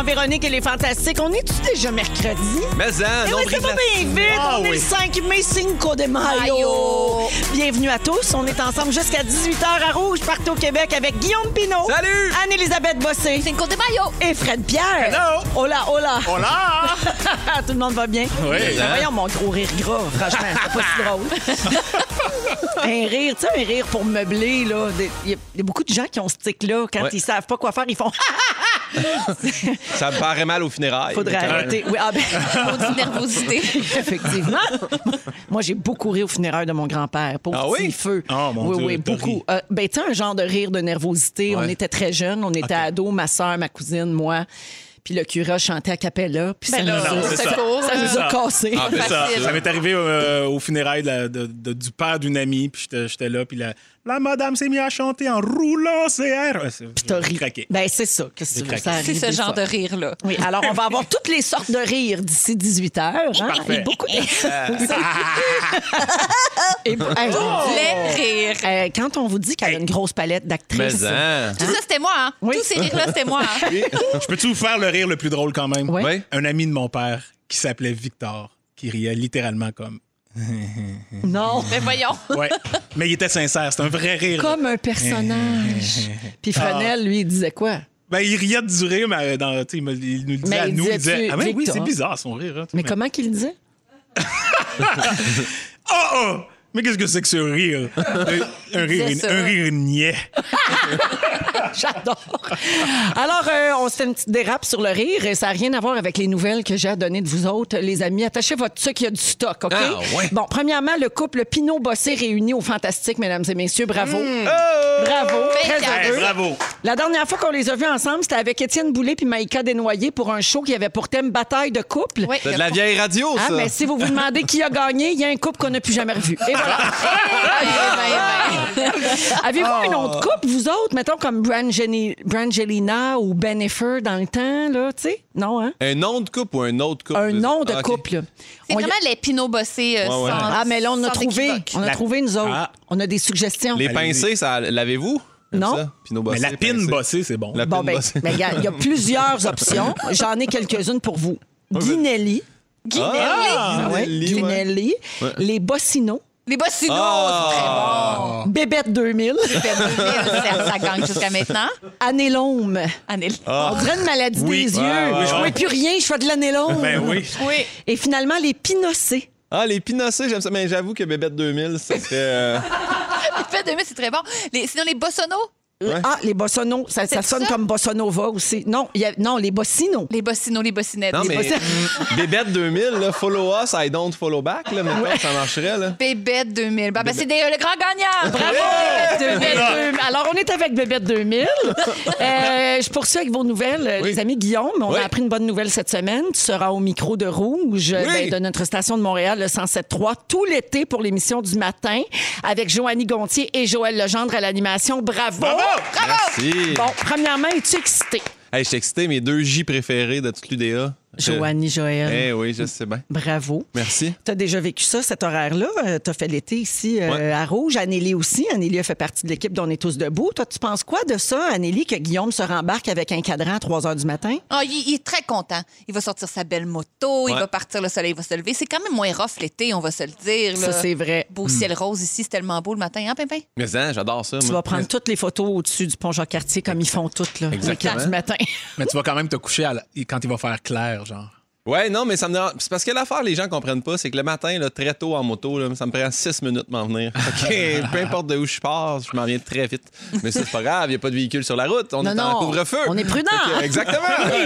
dans Véronique et les Fantastiques. On est-tu déjà mercredi? Mais hein, Eh non, oui, ça va bien vite. Ah on est le 5 mai, Cinco de Mayo. Mayo. Bienvenue à tous. On est ensemble jusqu'à 18h à Rouge, partout au Québec, avec Guillaume Pinot. Salut! Anne-Élisabeth Bossé. Cinco de Mayo. Et Fred Pierre. Hello. Hola, hola. Hola! Tout le monde va bien? Oui. Ben Voyons mon gros rire gras, franchement, c'est pas si drôle. un rire, tu sais, un rire pour meubler, là. Des- Il y, a- il y a beaucoup de gens qui ont ce tic-là. Quand Ouais. ils savent pas quoi faire, ils font Ça me paraît mal aux funérailles. Faudrait arrêter. Oui, ah ben, Maudite nervosité. effectivement. Moi, j'ai beaucoup ri au funéraire de mon grand-père. Pour Ah petit oui? feu. Oh, mon oui, Dieu, oui, beaucoup. Euh, ben, tu sais, un genre de rire de nervosité. On était très jeunes, on était ados, ma soeur, ma cousine, moi. Puis le curé chantait a cappella. Puis ça, Ben nous, là, a, ça. ça nous a ça. cassé. Ah, ben, Ça, ça m'est arrivé euh, au funérailles de la- de- de- du père d'une amie, puis j'étais- j'étais là, puis la, la madame s'est mise à chanter en roulant T'as j'ai ri. craqué. Ben, c'est ça. Qu'est-ce que tu veux, craqué. ça arrive C'est ce des genre fois. de rire-là. Oui, alors on va avoir toutes les sortes de rires d'ici 18 h. Hein? Parfait. Et beaucoup de... Et- Hey, Les rires. euh, quand on vous dit qu'elle a une grosse palette d'actrices. Mais hein. Tout ça, c'était moi. Hein? Oui. Tous ces rires-là, c'était moi. Hein? Je peux-tu vous faire le rire le plus drôle quand même? Oui. Oui. Un ami de mon père qui s'appelait Victor, qui riait littéralement comme. Non. Mais voyons. Ouais. Mais il était sincère, c'est un vrai rire. Comme un personnage. Puis Fresnel, lui, il disait quoi? Ben, il riait du rire, mais dans, tu sais, il, me- il nous le disait Mais à il nous. Il disait Ah, mais oui, c'est bizarre son rire. hein, Mais comment qu'il le disait? Oh, oh! Mais qu'est-ce que c'est que ce rire? un, un rire, un rire niais. J'adore. Alors, euh, on se fait une petite dérape sur le rire et ça n'a rien à voir avec les nouvelles que j'ai à donner de vous autres, les amis. Attachez votre sucre, il y a du stock, OK? Ah, ouais. Bon, premièrement, le couple Pinot-Bossé réuni au Fantastique, mesdames et messieurs. Bravo. Hmm. Bravo. Fait Très. Hey, bravo! La dernière fois qu'on les a vus ensemble, c'était avec Étienne Boulay puis Maïka Desnoyers pour un show qui avait pour thème Bataille de couple. Oui, C'est de la vieille radio, Ah, ça. mais si vous vous demandez qui a gagné, il y a un couple qu'on n'a plus jamais revu. Et voilà. Avez-vous Oh. un autre couple, vous autres, mettons comme Brangelina ou Bennifer dans le temps, là, tu sais? Non, hein? Un nom de couple ou un autre couple? Un nom de Ah, couple. là. C'est On y- vraiment les pinots bossés euh, Ouais, ouais. sans Ah, mais là, on a trouvé. équivoque. On a La- trouvé, nous autres. Ah. On a des suggestions. Les pincés, ça l'avez-vous? Non. ça? Pinot Mais bossé, la pine bossée, c'est bon. La Bon, ben, ben, il y a plusieurs options. J'en ai quelques-unes pour vous. Guinelli. Ah, Ouais, Guinelli, ouais. Guinelli. Ouais. Les Bossino. Les bossinos, Ah. Bébête 2000. c'est très bon. ça, ça gagne jusqu'à maintenant. Anélome. Annelle. On dirait une maladie Oui. des Ouais, yeux. ouais, je ouais. vois plus rien, je fais de l'anélome. Ben oui. Oui. Et finalement, les pinocés. Ah, les pinocés, j'aime ça. Mais j'avoue que Bébête 2000, ça serait... euh, Fait de c'est très bon. Les, sinon, les bossonos. Ah, les bossonos, ça, ça sonne ça? comme bossonova aussi. Non, il y a- non les bossinos. Les bossinos, les bossinettes. Non, les mais bossi- mm, Bébête 2000, là, follow us, I don't follow back, là, maintenant, ça marcherait, là. Bébête 2000. Bah, bah, c'est le grand gagnant. Bravo! Bébête 2000. Alors, on est avec Bébête 2000. Euh, je poursuis avec vos nouvelles, euh, Oui. les amis Guillaume. On Oui. a appris une bonne nouvelle cette semaine. Tu seras au micro de Rouge euh, ben, de notre station de Montréal, le 107.3, tout l'été pour l'émission du matin avec Joannie Gontier et Joël Legendre à l'animation. Bravo! Bravo! Merci. Bon, premièrement, es-tu excité? Hey, je suis excité, mes deux J préférés de toute l'UDA. Joannie, Joël. Eh oui, je sais bien. Bravo. Merci. Tu as déjà vécu ça, cet horaire-là? tu as fait l'été ici euh, à Rouge. Anélie aussi. Anélie a fait partie de l'équipe dont on est tous debout. Toi, tu penses quoi de ça, Anélie, que Guillaume se rembarque avec un cadran à 3 heures du matin? Ah, il, il est très content. Il va sortir sa belle moto, il va partir, le soleil va se lever. C'est quand même moins rough l'été, on va se le dire. Ça, c'est vrai. Beau ciel rose ici, c'est tellement beau le matin, hein, Pimpin? Mais hein, j'adore ça. Tu moi. vas prendre toutes les photos au-dessus du pont Jacques-Cartier comme ils font toutes, là, le du matin. Mais tu vas quand même te coucher à la- quand il va faire clair, genre. Ouais, non, mais ça me C'est parce que l'affaire, les gens comprennent pas, c'est que le matin, là, très tôt en moto, là, ça me prend six minutes de m'en venir. Que, peu importe de où je pars, je m'en viens très vite. Mais c'est pas grave, il n'y a pas de véhicule sur la route. On Non, est non, en couvre-feu. on est prudent. Exactement.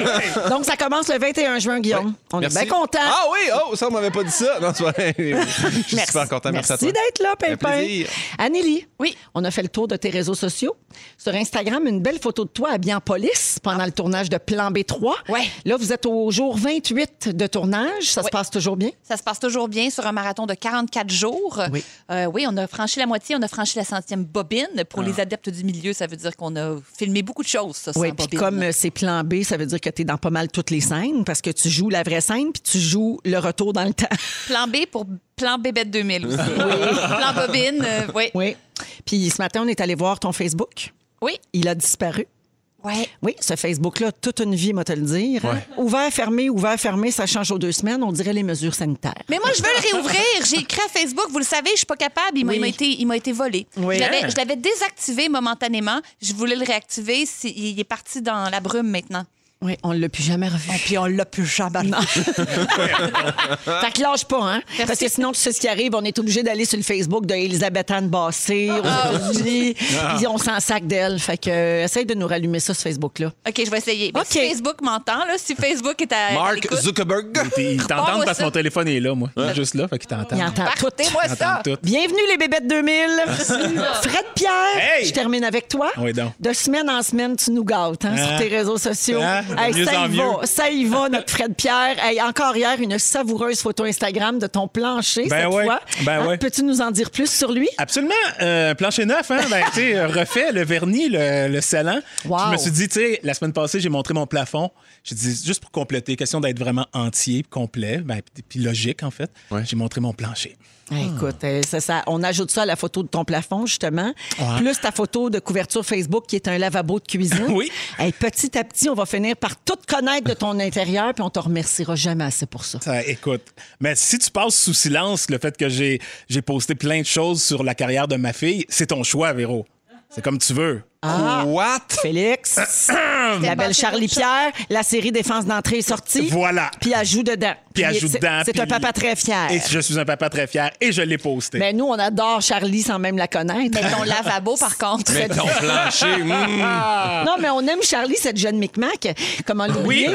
Donc, ça commence le 21 juin, Guillaume. On Merci. est bien contents. Ah oui, oh, ça, on m'avait pas dit ça. Non, tu vois, je suis super content. Merci, d'être là, Pimpin. plaisir. Anélie, Oui. on a fait le tour de tes réseaux sociaux. Sur Instagram, une belle photo de toi habillé en police pendant le tournage de Plan B3. Ouais. Là, vous êtes au jour 28 de tournage. Ça se passe toujours bien? Ça se passe toujours bien sur un marathon de 44 jours. Oui. Euh, oui, on a franchi la moitié, on a franchi la centième bobine. Pour les adeptes du milieu, ça veut dire qu'on a filmé beaucoup de choses, ça, sans Oui, puis comme euh, c'est plan B, ça veut dire que tu es dans pas mal toutes les scènes parce que tu joues la vraie scène puis tu joues le retour dans le temps. Plan B pour Plan Bébête 2000 aussi. Plan bobine, euh, oui. oui. Puis ce matin, on est allé voir ton Facebook. Oui. Il a disparu. Ouais. Oui, ce Facebook-là, toute une vie, moi te le dire. Ouvert, fermé, ouvert, fermé, ça change aux deux semaines. On dirait les mesures sanitaires. Mais moi, je veux le réouvrir. J'ai écrit à Facebook, vous le savez, je suis pas capable. Il m'a Oui. été, il m'a été volé. Oui. Je l'avais- Hein? Je l'avais désactivé momentanément. Je voulais le réactiver. Il est parti dans la brume maintenant. Oui, on ne l'a plus jamais revu. Puis on l'a plus jamais. Fait que lâche pas, hein? Parce que sinon, tu sais ce qui arrive, on est obligé d'aller sur le Facebook de Elisabeth Anne Bassé aux Ah. États-Unis, puis on s'en sac d'elle. Fait que euh, essaye de nous rallumer ça, ce Facebook-là. OK, je vais essayer. Mais OK. Si Facebook m'entend, là, si Facebook est à, à Mark Zuckerberg. T'entendent Envoie parce que mon téléphone est là, moi. Il est juste là, fait qu'ils t'entendent. Il entend tout. Ils ça. tout. Bienvenue les bébêtes 2000. Fred Pierre, Hey! je termine avec toi. Oui, donc. De semaine en semaine, tu nous gâtes hein, sur Hein? tes réseaux sociaux. Hein? Hey, mieux ça en y mieux. va, ça y va, notre Fred Pierre. Hey, encore hier, une savoureuse photo Instagram de ton plancher Ben cette ouais, fois. ben Hein, ouais. Peux-tu nous en dire plus sur lui? Absolument. Euh, plancher neuf, hein? Ben, tu sais, euh, refait, le vernis, le, le scellant. Wow. Je me suis dit, tu sais, la semaine passée, j'ai montré mon plafond. J'ai dit, juste pour compléter, question d'être vraiment entier, complet, ben, puis- logique, en fait. J'ai montré mon plancher. Hey, Écoute, euh, ça, ça- on ajoute ça à la photo de ton plafond, justement. Ouais. Plus ta photo de couverture Facebook qui est un lavabo de cuisine. Oui. Hey, petit à petit, on va finir par tout connaître de ton intérieur, puis on te remerciera jamais assez pour ça. Ça, écoute, mais si tu passes sous silence le fait que j'ai j'ai posté plein de choses sur la carrière de ma fille, c'est ton choix, Véro. C'est comme tu veux. What? Félix, la belle Charlie Pierre, la série Défense d'entrée est sortie. Voilà. Puis elle joue dedans. Puis c'est- dedans, C'est un papa très fier. Et je suis un papa très fier et je l'ai posté. Mais nous, on adore Charlie sans même la connaître. Mais ton lavabo, par contre. Mais ton plancher. mm. Non, mais on aime Charlie, cette jeune Micmac. Comment l'oublier?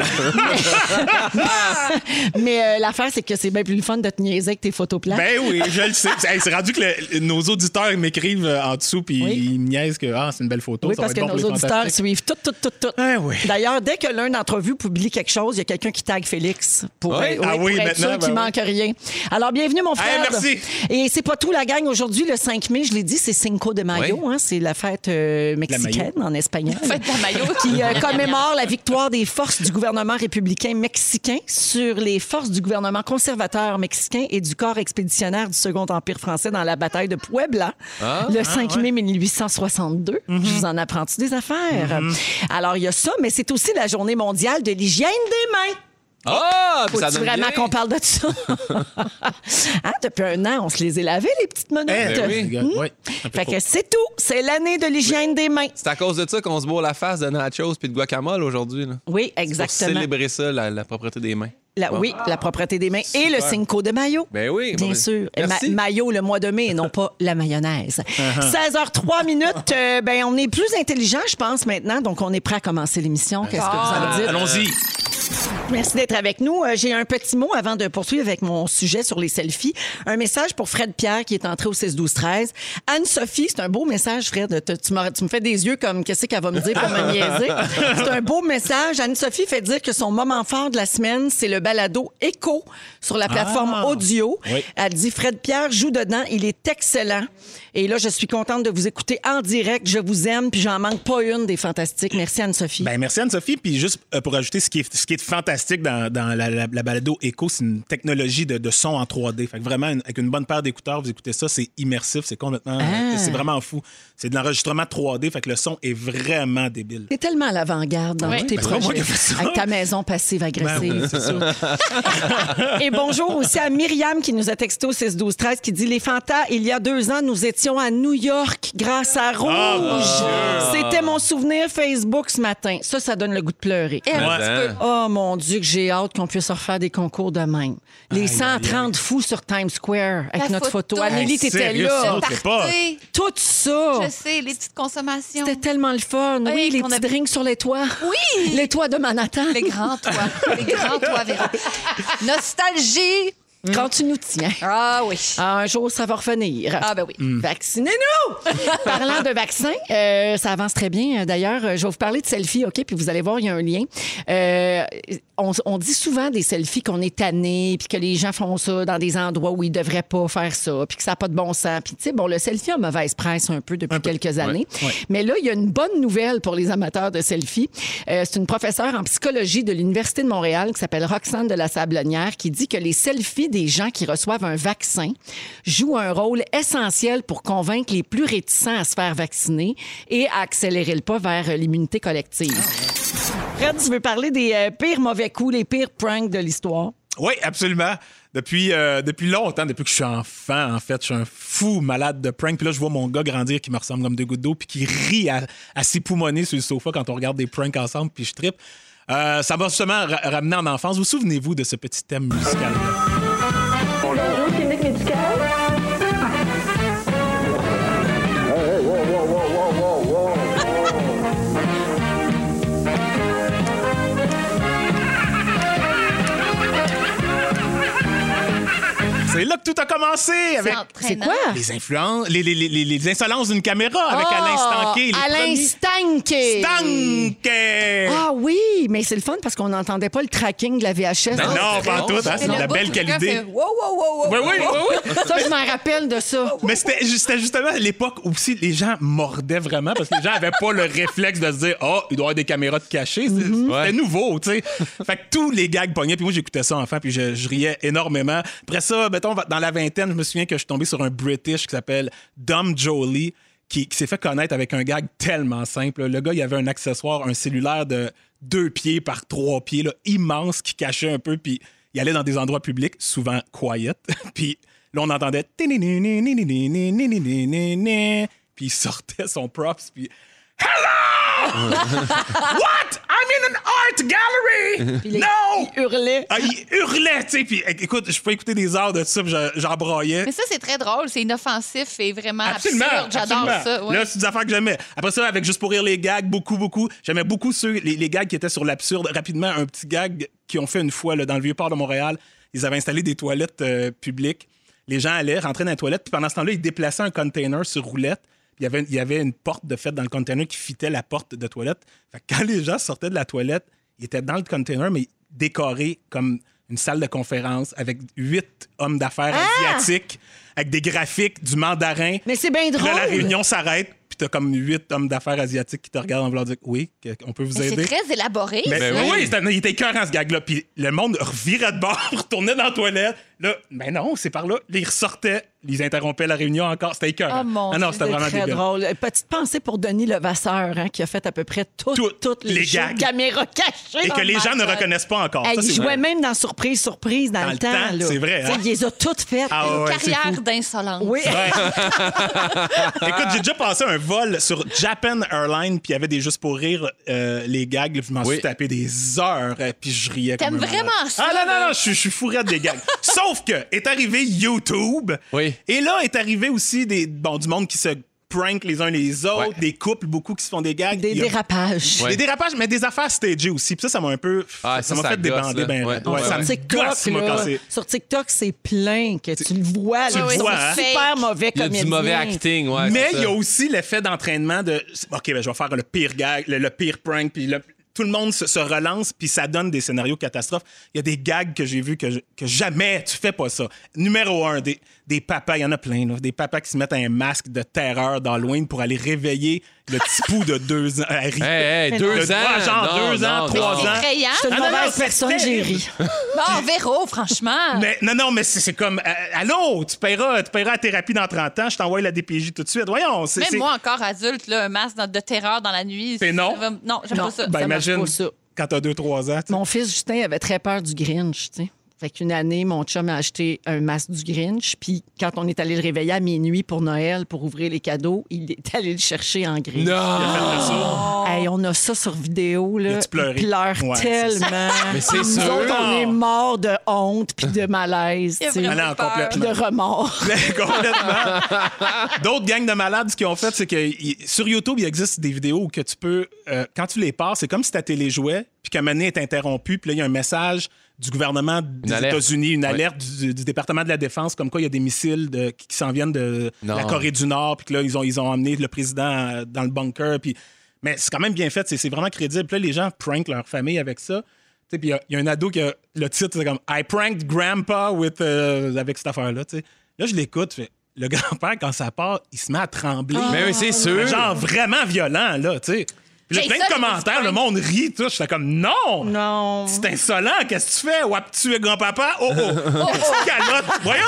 Mais, mais, euh, l'affaire, c'est que c'est bien plus le fun de te niaiser avec tes photos plates. Ben oui, je le sais. Hey, c'est rendu que le- nos auditeurs m'écrivent euh, en dessous puis Oui. ils niaisent que ah, c'est une belle photo. oui, ça parce va que bon nos auditeurs suivent tout, tout, tout, tout. Ah oui. D'ailleurs, dès que l'un d'entre vous publie quelque chose, il y a quelqu'un qui tag Félix pour, Oui? euh, Ah pour oui, être maintenant, sûr qu'il ben manque rien. Alors, bienvenue, mon frère. merci. Et c'est pas tout, la gang. Aujourd'hui, le 5 mai, je l'ai dit, c'est Cinco de Mayo. Oui. hein, c'est la fête euh, mexicaine en espagnol. Fête de maillot. qui euh, commémore la victoire des forces du gouvernement républicain mexicain sur les forces du gouvernement conservateur mexicain et du corps expéditionnaire du Second Empire français dans la bataille de Puebla le 5 mai 1862. Je vous en apprends-tu des affaires? Alors, il y a ça, mais c'est aussi la journée mondiale de l'hygiène des mains. Ah, puis ça Faut-tu donne vraiment qu'on parle de ça? Hein, depuis un an, on se les est lavés, les petites menottes. Eh, Ben oui. peu Fait que c'est tout. C'est l'année de l'hygiène des mains. C'est à cause de ça qu'on se bourre la face de nachos puis de guacamole aujourd'hui. Oui, Pour exactement. célébrer ça, la, la propreté des mains. La- oui, la propreté des mains et le Cinco de Mayo. Ben oui. Bien bon, sûr. Merci. Ma- maillot le mois de mai et non pas la mayonnaise. Uh-huh. 16h03 minutes. euh, ben, on est plus intelligent, je pense, maintenant. Donc, on est prêt à commencer l'émission. Qu'est-ce que vous en dites? Allons-y. Merci d'être avec nous. Euh, J'ai un petit mot avant de poursuivre avec mon sujet sur les selfies. Un message pour Fred Pierre qui est entré au 6 12 13. Anne-Sophie, c'est un beau message, Fred. Tu, me fais des yeux comme qu'est-ce qu'elle va me dire pour me niaiser. C'est un beau message. Anne-Sophie fait dire que son moment fort de la semaine, c'est le balado Echo sur la plateforme Ah. audio. Oui. Elle dit Fred Pierre joue dedans, il est excellent. Et là, je suis contente de vous écouter en direct. Je vous aime, puis j'en manque pas une des fantastiques. Merci Anne-Sophie. Ben, merci Anne-Sophie. Puis juste euh, pour ajouter, ce qui est, ce qui est fantastique dans, dans la, la- la balado Echo, c'est une technologie de, de son en 3D. Fait que vraiment, une- avec une bonne paire d'écouteurs, vous écoutez ça, c'est immersif, c'est complètement... Ah. C'est vraiment fou. C'est de l'enregistrement 3D, fait que le son est vraiment débile. T'es tellement à l'avant-garde dans Oui. tous tes Ben, projets. qui ai fait ça. Avec ta maison passive-agressive. Ben c'est. Et bonjour aussi à Myriam qui nous a texté au 6 12 13 qui dit Les Fantas, il y a deux ans, nous étions à New York grâce à Rouge. Ah, C'était mon souvenir Facebook ce matin. Ça, ça donne le goût de pleurer. Et un Ouais. petit peu. Oh mon Dieu, que j'ai hâte qu'on puisse refaire des concours de même. Les 130 fous sur Times Square avec La notre photo. photo. Amélie, t'étais sérieux, là. C'est pas-. Tout ça. Je sais, les petites consommations. C'était tellement le fun. Oui, Oui, les qu'on petits a- drinks sur les toits. Oui! Les toits de Manhattan. Les grands toits. Les grands toits, Véro. Nostalgie. Quand tu nous tiens. Ah oui. Ah, un jour, ça va revenir. Ah ben oui. Vaccinez-nous! Parlant de vaccins, euh, ça avance très bien. D'ailleurs, euh, je vais vous parler de selfies, OK? Puis vous allez voir, il y a un lien. Euh, on, on dit souvent des selfies qu'on est tanné, puis que les gens font ça dans des endroits où ils devraient pas faire ça, puis que ça n'a pas de bon sens. Puis, tu sais, bon, le selfie a mauvaise presse un peu depuis quelques années. ouais. Mais là, il y a une bonne nouvelle pour les amateurs de selfies. Euh, c'est une professeure en psychologie de l'Université de Montréal qui s'appelle Roxane de la Sablonnière qui dit que les selfies des gens qui reçoivent un vaccin joue un rôle essentiel pour convaincre les plus réticents à se faire vacciner et à accélérer le pas vers l'immunité collective. Fred, tu veux parler des euh, pires mauvais coups, les pires pranks de l'histoire? Oui, absolument. Depuis, euh, depuis longtemps, depuis que je suis enfant, en fait, je suis un fou malade de prank. Puis là, je vois mon gars grandir qui me ressemble comme deux gouttes d'eau, puis qui rit à, à s'époumoner sur le sofa quand on regarde des pranks ensemble, puis je trippe. Euh, ça m'a justement ra- ramené en enfance. Vous souvenez-vous de ce petit thème musical-là? Là que tout a commencé avec C'est quoi? les influences, les, les, les, les- les insolences d'une caméra avec Alain Ah, Alain premiers- Stanquet. Stanquet! Ah oui, mais c'est le fun parce qu'on n'entendait pas le tracking de la VHS. Ben non, pas en tout, hein, c'est de la belle qualité. Wow, wow, wow, wow. Oui, oui, oui, oui. Ça, je m'en rappelle de ça. Mais c'était ju- c'était justement l'époque où aussi les gens mordaient vraiment parce que les gens avaient pas le réflexe de se dire oh il doit y avoir des caméras de cachées C'est- c'était Ouais. nouveau tu sais fait que tous les gags pognaient puis moi j'écoutais ça enfant puis je, je riais énormément après ça mettons dans la vingtaine je me souviens que je suis tombé sur un British qui s'appelle Dom Jolie qui, s'est fait connaître avec un gag tellement simple le gars il avait un accessoire un cellulaire de deux pieds par trois pieds immense qui cachait un peu puis il allait dans des endroits publics souvent quiet puis Là, on entendait. Puis il sortait son props, puis. Hello! What? I'm in an art gallery! Il, no! il hurlait. Ah, il hurlait, tu sais. Puis écoute, je peux écouter des heures de ça, puis je- j'en broyais. Mais ça, c'est très drôle. C'est inoffensif et vraiment Absolument, absurde. J'adore absolument. ça. ouais. Là, c'est des affaires que j'aimais. Après ça, avec Juste pour rire les gags, beaucoup, beaucoup. J'aimais beaucoup ceux, les, les gags qui étaient sur l'absurde. Rapidement, un petit gag qu'ils ont fait une fois là, dans le Vieux-Port de Montréal. Ils avaient installé des toilettes euh, publiques. Les gens allaient rentrer dans les toilettes, puis pendant ce temps-là, ils déplaçaient un container sur roulette. Il y, avait, il y avait une porte de fait dans le container qui fitait la porte de toilette. Fait que quand les gens sortaient de la toilette, ils étaient dans le container, mais décorés comme une salle de conférence avec huit hommes d'affaires asiatiques, avec des graphiques, du mandarin. Mais c'est bien drôle. Là, la réunion s'arrête, puis t'as comme huit hommes d'affaires asiatiques qui te regardent en voulant dire oui, on peut vous Mais aider. C'est très élaboré. Mais Ben oui, oui. il était écœurant ce gag-là. Puis le monde revirait de bord, retournait dans la toilette. Là, ben non, c'est par là. Là, ils ressortaient, ils interrompaient la réunion encore. C'était écœurant. Oh, mon ah non, c'était vraiment très débile. drôle. Euh, Petite pensée pour Denis Levasseur, hein, qui a fait à peu près tout- Tout- toutes les, les shows gags. de caméra cachées. Et dans que le les gens ne reconnaissent pas encore. Hey, Ça, il jouait vrai. même dans Surprise, Surprise dans, Dans le temps. c'est vrai, hein? Il les a toutes faites. Ah Une ouais, carrière d'insolence. Oui. Écoute, j'ai déjà passé un vol sur Japan Airlines, puis il y avait des juste pour rire euh, les gags. je m'en Oui. suis tapé des heures, euh, puis je riais comme T'aimes vraiment ça, Ah non, non, là? non, je suis- je suis fourré des gags. Sauf que est arrivé YouTube. Oui. Et là est arrivé aussi des, bon, du monde qui se prank les uns les autres, Ouais. des couples, beaucoup qui se font des gags. Des a- dérapages. Ouais. Des dérapages, mais des affaires stagées aussi. Puis ça, ça m'a un peu. Ah, ça ça, m'a fait débander ben Ouais. ça TikTok, gosse, là, sur TikTok, c'est plein que tu le vois. Tu là, vois, hein? super mauvais Il y a comédiens. du mauvais acting, ouais. Mais il y a aussi l'effet d'entraînement de OK, ben, je vais faire le pire gag, le, le pire prank, puis le- tout le monde se, relance, puis ça donne des scénarios catastrophes. Il y a des gags que j'ai vus que jamais tu fais pas ça. Numéro un, des, des papas, il y en a plein, là, des papas qui se mettent un masque de terreur d'Halloween pour aller réveiller le petit pou de deux ans. Hey, hey, deux ans? ah, genre Non, deux ans, non, trois non. C'est ans. effrayant. Je suis une Ah, non, non, mauvaise personne, j'ai ri. Bon, Véro, franchement. Mais, non, non, mais c'est comme, euh, allô, tu paieras, tu paieras la thérapie dans 30 ans, je t'envoie la DPJ tout de suite. Voyons, c'est. Même moi, encore adulte, là, un masque dans- de terreur dans la nuit. C'est non? Non, j'aime pas ça. Ben, ça imagine pas, ça. quand t'as 2-3 ans. tu sais. Mon fils Justin avait très peur du Grinch, tu sais. Fait qu'une année, mon chum a acheté un masque du Grinch. Puis quand on est allé le réveiller à minuit pour Noël, pour ouvrir les cadeaux, il est allé le chercher en Grinch. Non! Hey, on a ça sur vidéo. Là. Il pleure Ouais, tellement. Mais c'est Nous sûr. autres, on est morts de honte puis de malaise. Il a non, complètement. de remords. Complètement. D'autres gangs de malades, ce qu'ils ont fait, c'est que sur YouTube, il existe des vidéos où que tu peux, euh, quand tu les passes, c'est comme si ta télé jouait, puis qu'un moment donné est interrompu, puis là, il y a un message du gouvernement des. États-Unis, une Ouais. alerte du, du département de la Défense, comme quoi il y a des missiles de- qui, s'en viennent de Non. la Corée du Nord, puis que là, ils ont, ils ont emmené le président euh, dans le bunker, puis... Mais c'est quand même bien fait, c'est vraiment crédible. Puis là, les gens prank leur famille avec ça. Puis il y a- il y, a un ado qui a le titre, c'est comme I pranked grandpa with, euh, avec cette affaire-là. Là, je l'écoute, le grand-père, quand ça part, il se met à trembler. Mais oui, c'est sûr. Genre vraiment violent, là, tu sais. Puis là, J'ai plein ça, de commentaires, le monde rit, tout. J'étais comme, non! Non. C'est insolent, qu'est-ce que tu fais? Wap, tu es grand-papa? Oh, oh! Petite calotte! Voyons!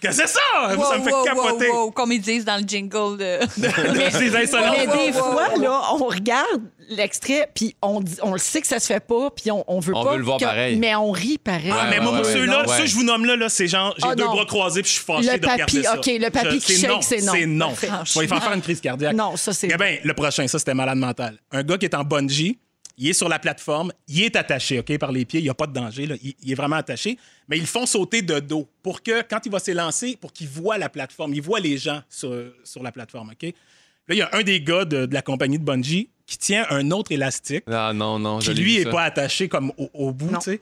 Qu'est-ce que c'est ça? Ça me fait Wow, capoter. wow, wow, comme ils disent dans le jingle de. C'est insolent. Mais des fois, là, on regarde l'extrait, puis on, dit- on le sait que ça se fait pas, puis on, on veut On pas. veut le voir que- pareil. Mais on rit pareil. Ah, Ouais, mais moi, ouais, ouais, ceux-là, ouais. ceux que je vous nomme là, là c'est genre, j'ai Ah, deux non. bras croisés puis je suis fâché Le de regarder papy, ça. OK, le papy Je- qui shake, c'est non. C'est non. Parfait. Je vais y faire faire une crise cardiaque. Non, ça, c'est- Eh bien, le prochain, ça, c'était malade mental. Un gars qui est en bungee, il est sur la plateforme, il est attaché, OK, par les pieds, il n'y a pas de danger, là. Il, il est vraiment attaché, mais ils le font sauter de dos pour que, quand il va s'élancer, pour qu'il voit la plateforme, il voit les gens sur, sur la plateforme, OK? Là, il y a un des gars de, de la compagnie de bungee qui tient un autre élastique Ah non, non, qui lui est ça. pas attaché comme au, au bout, tu sais.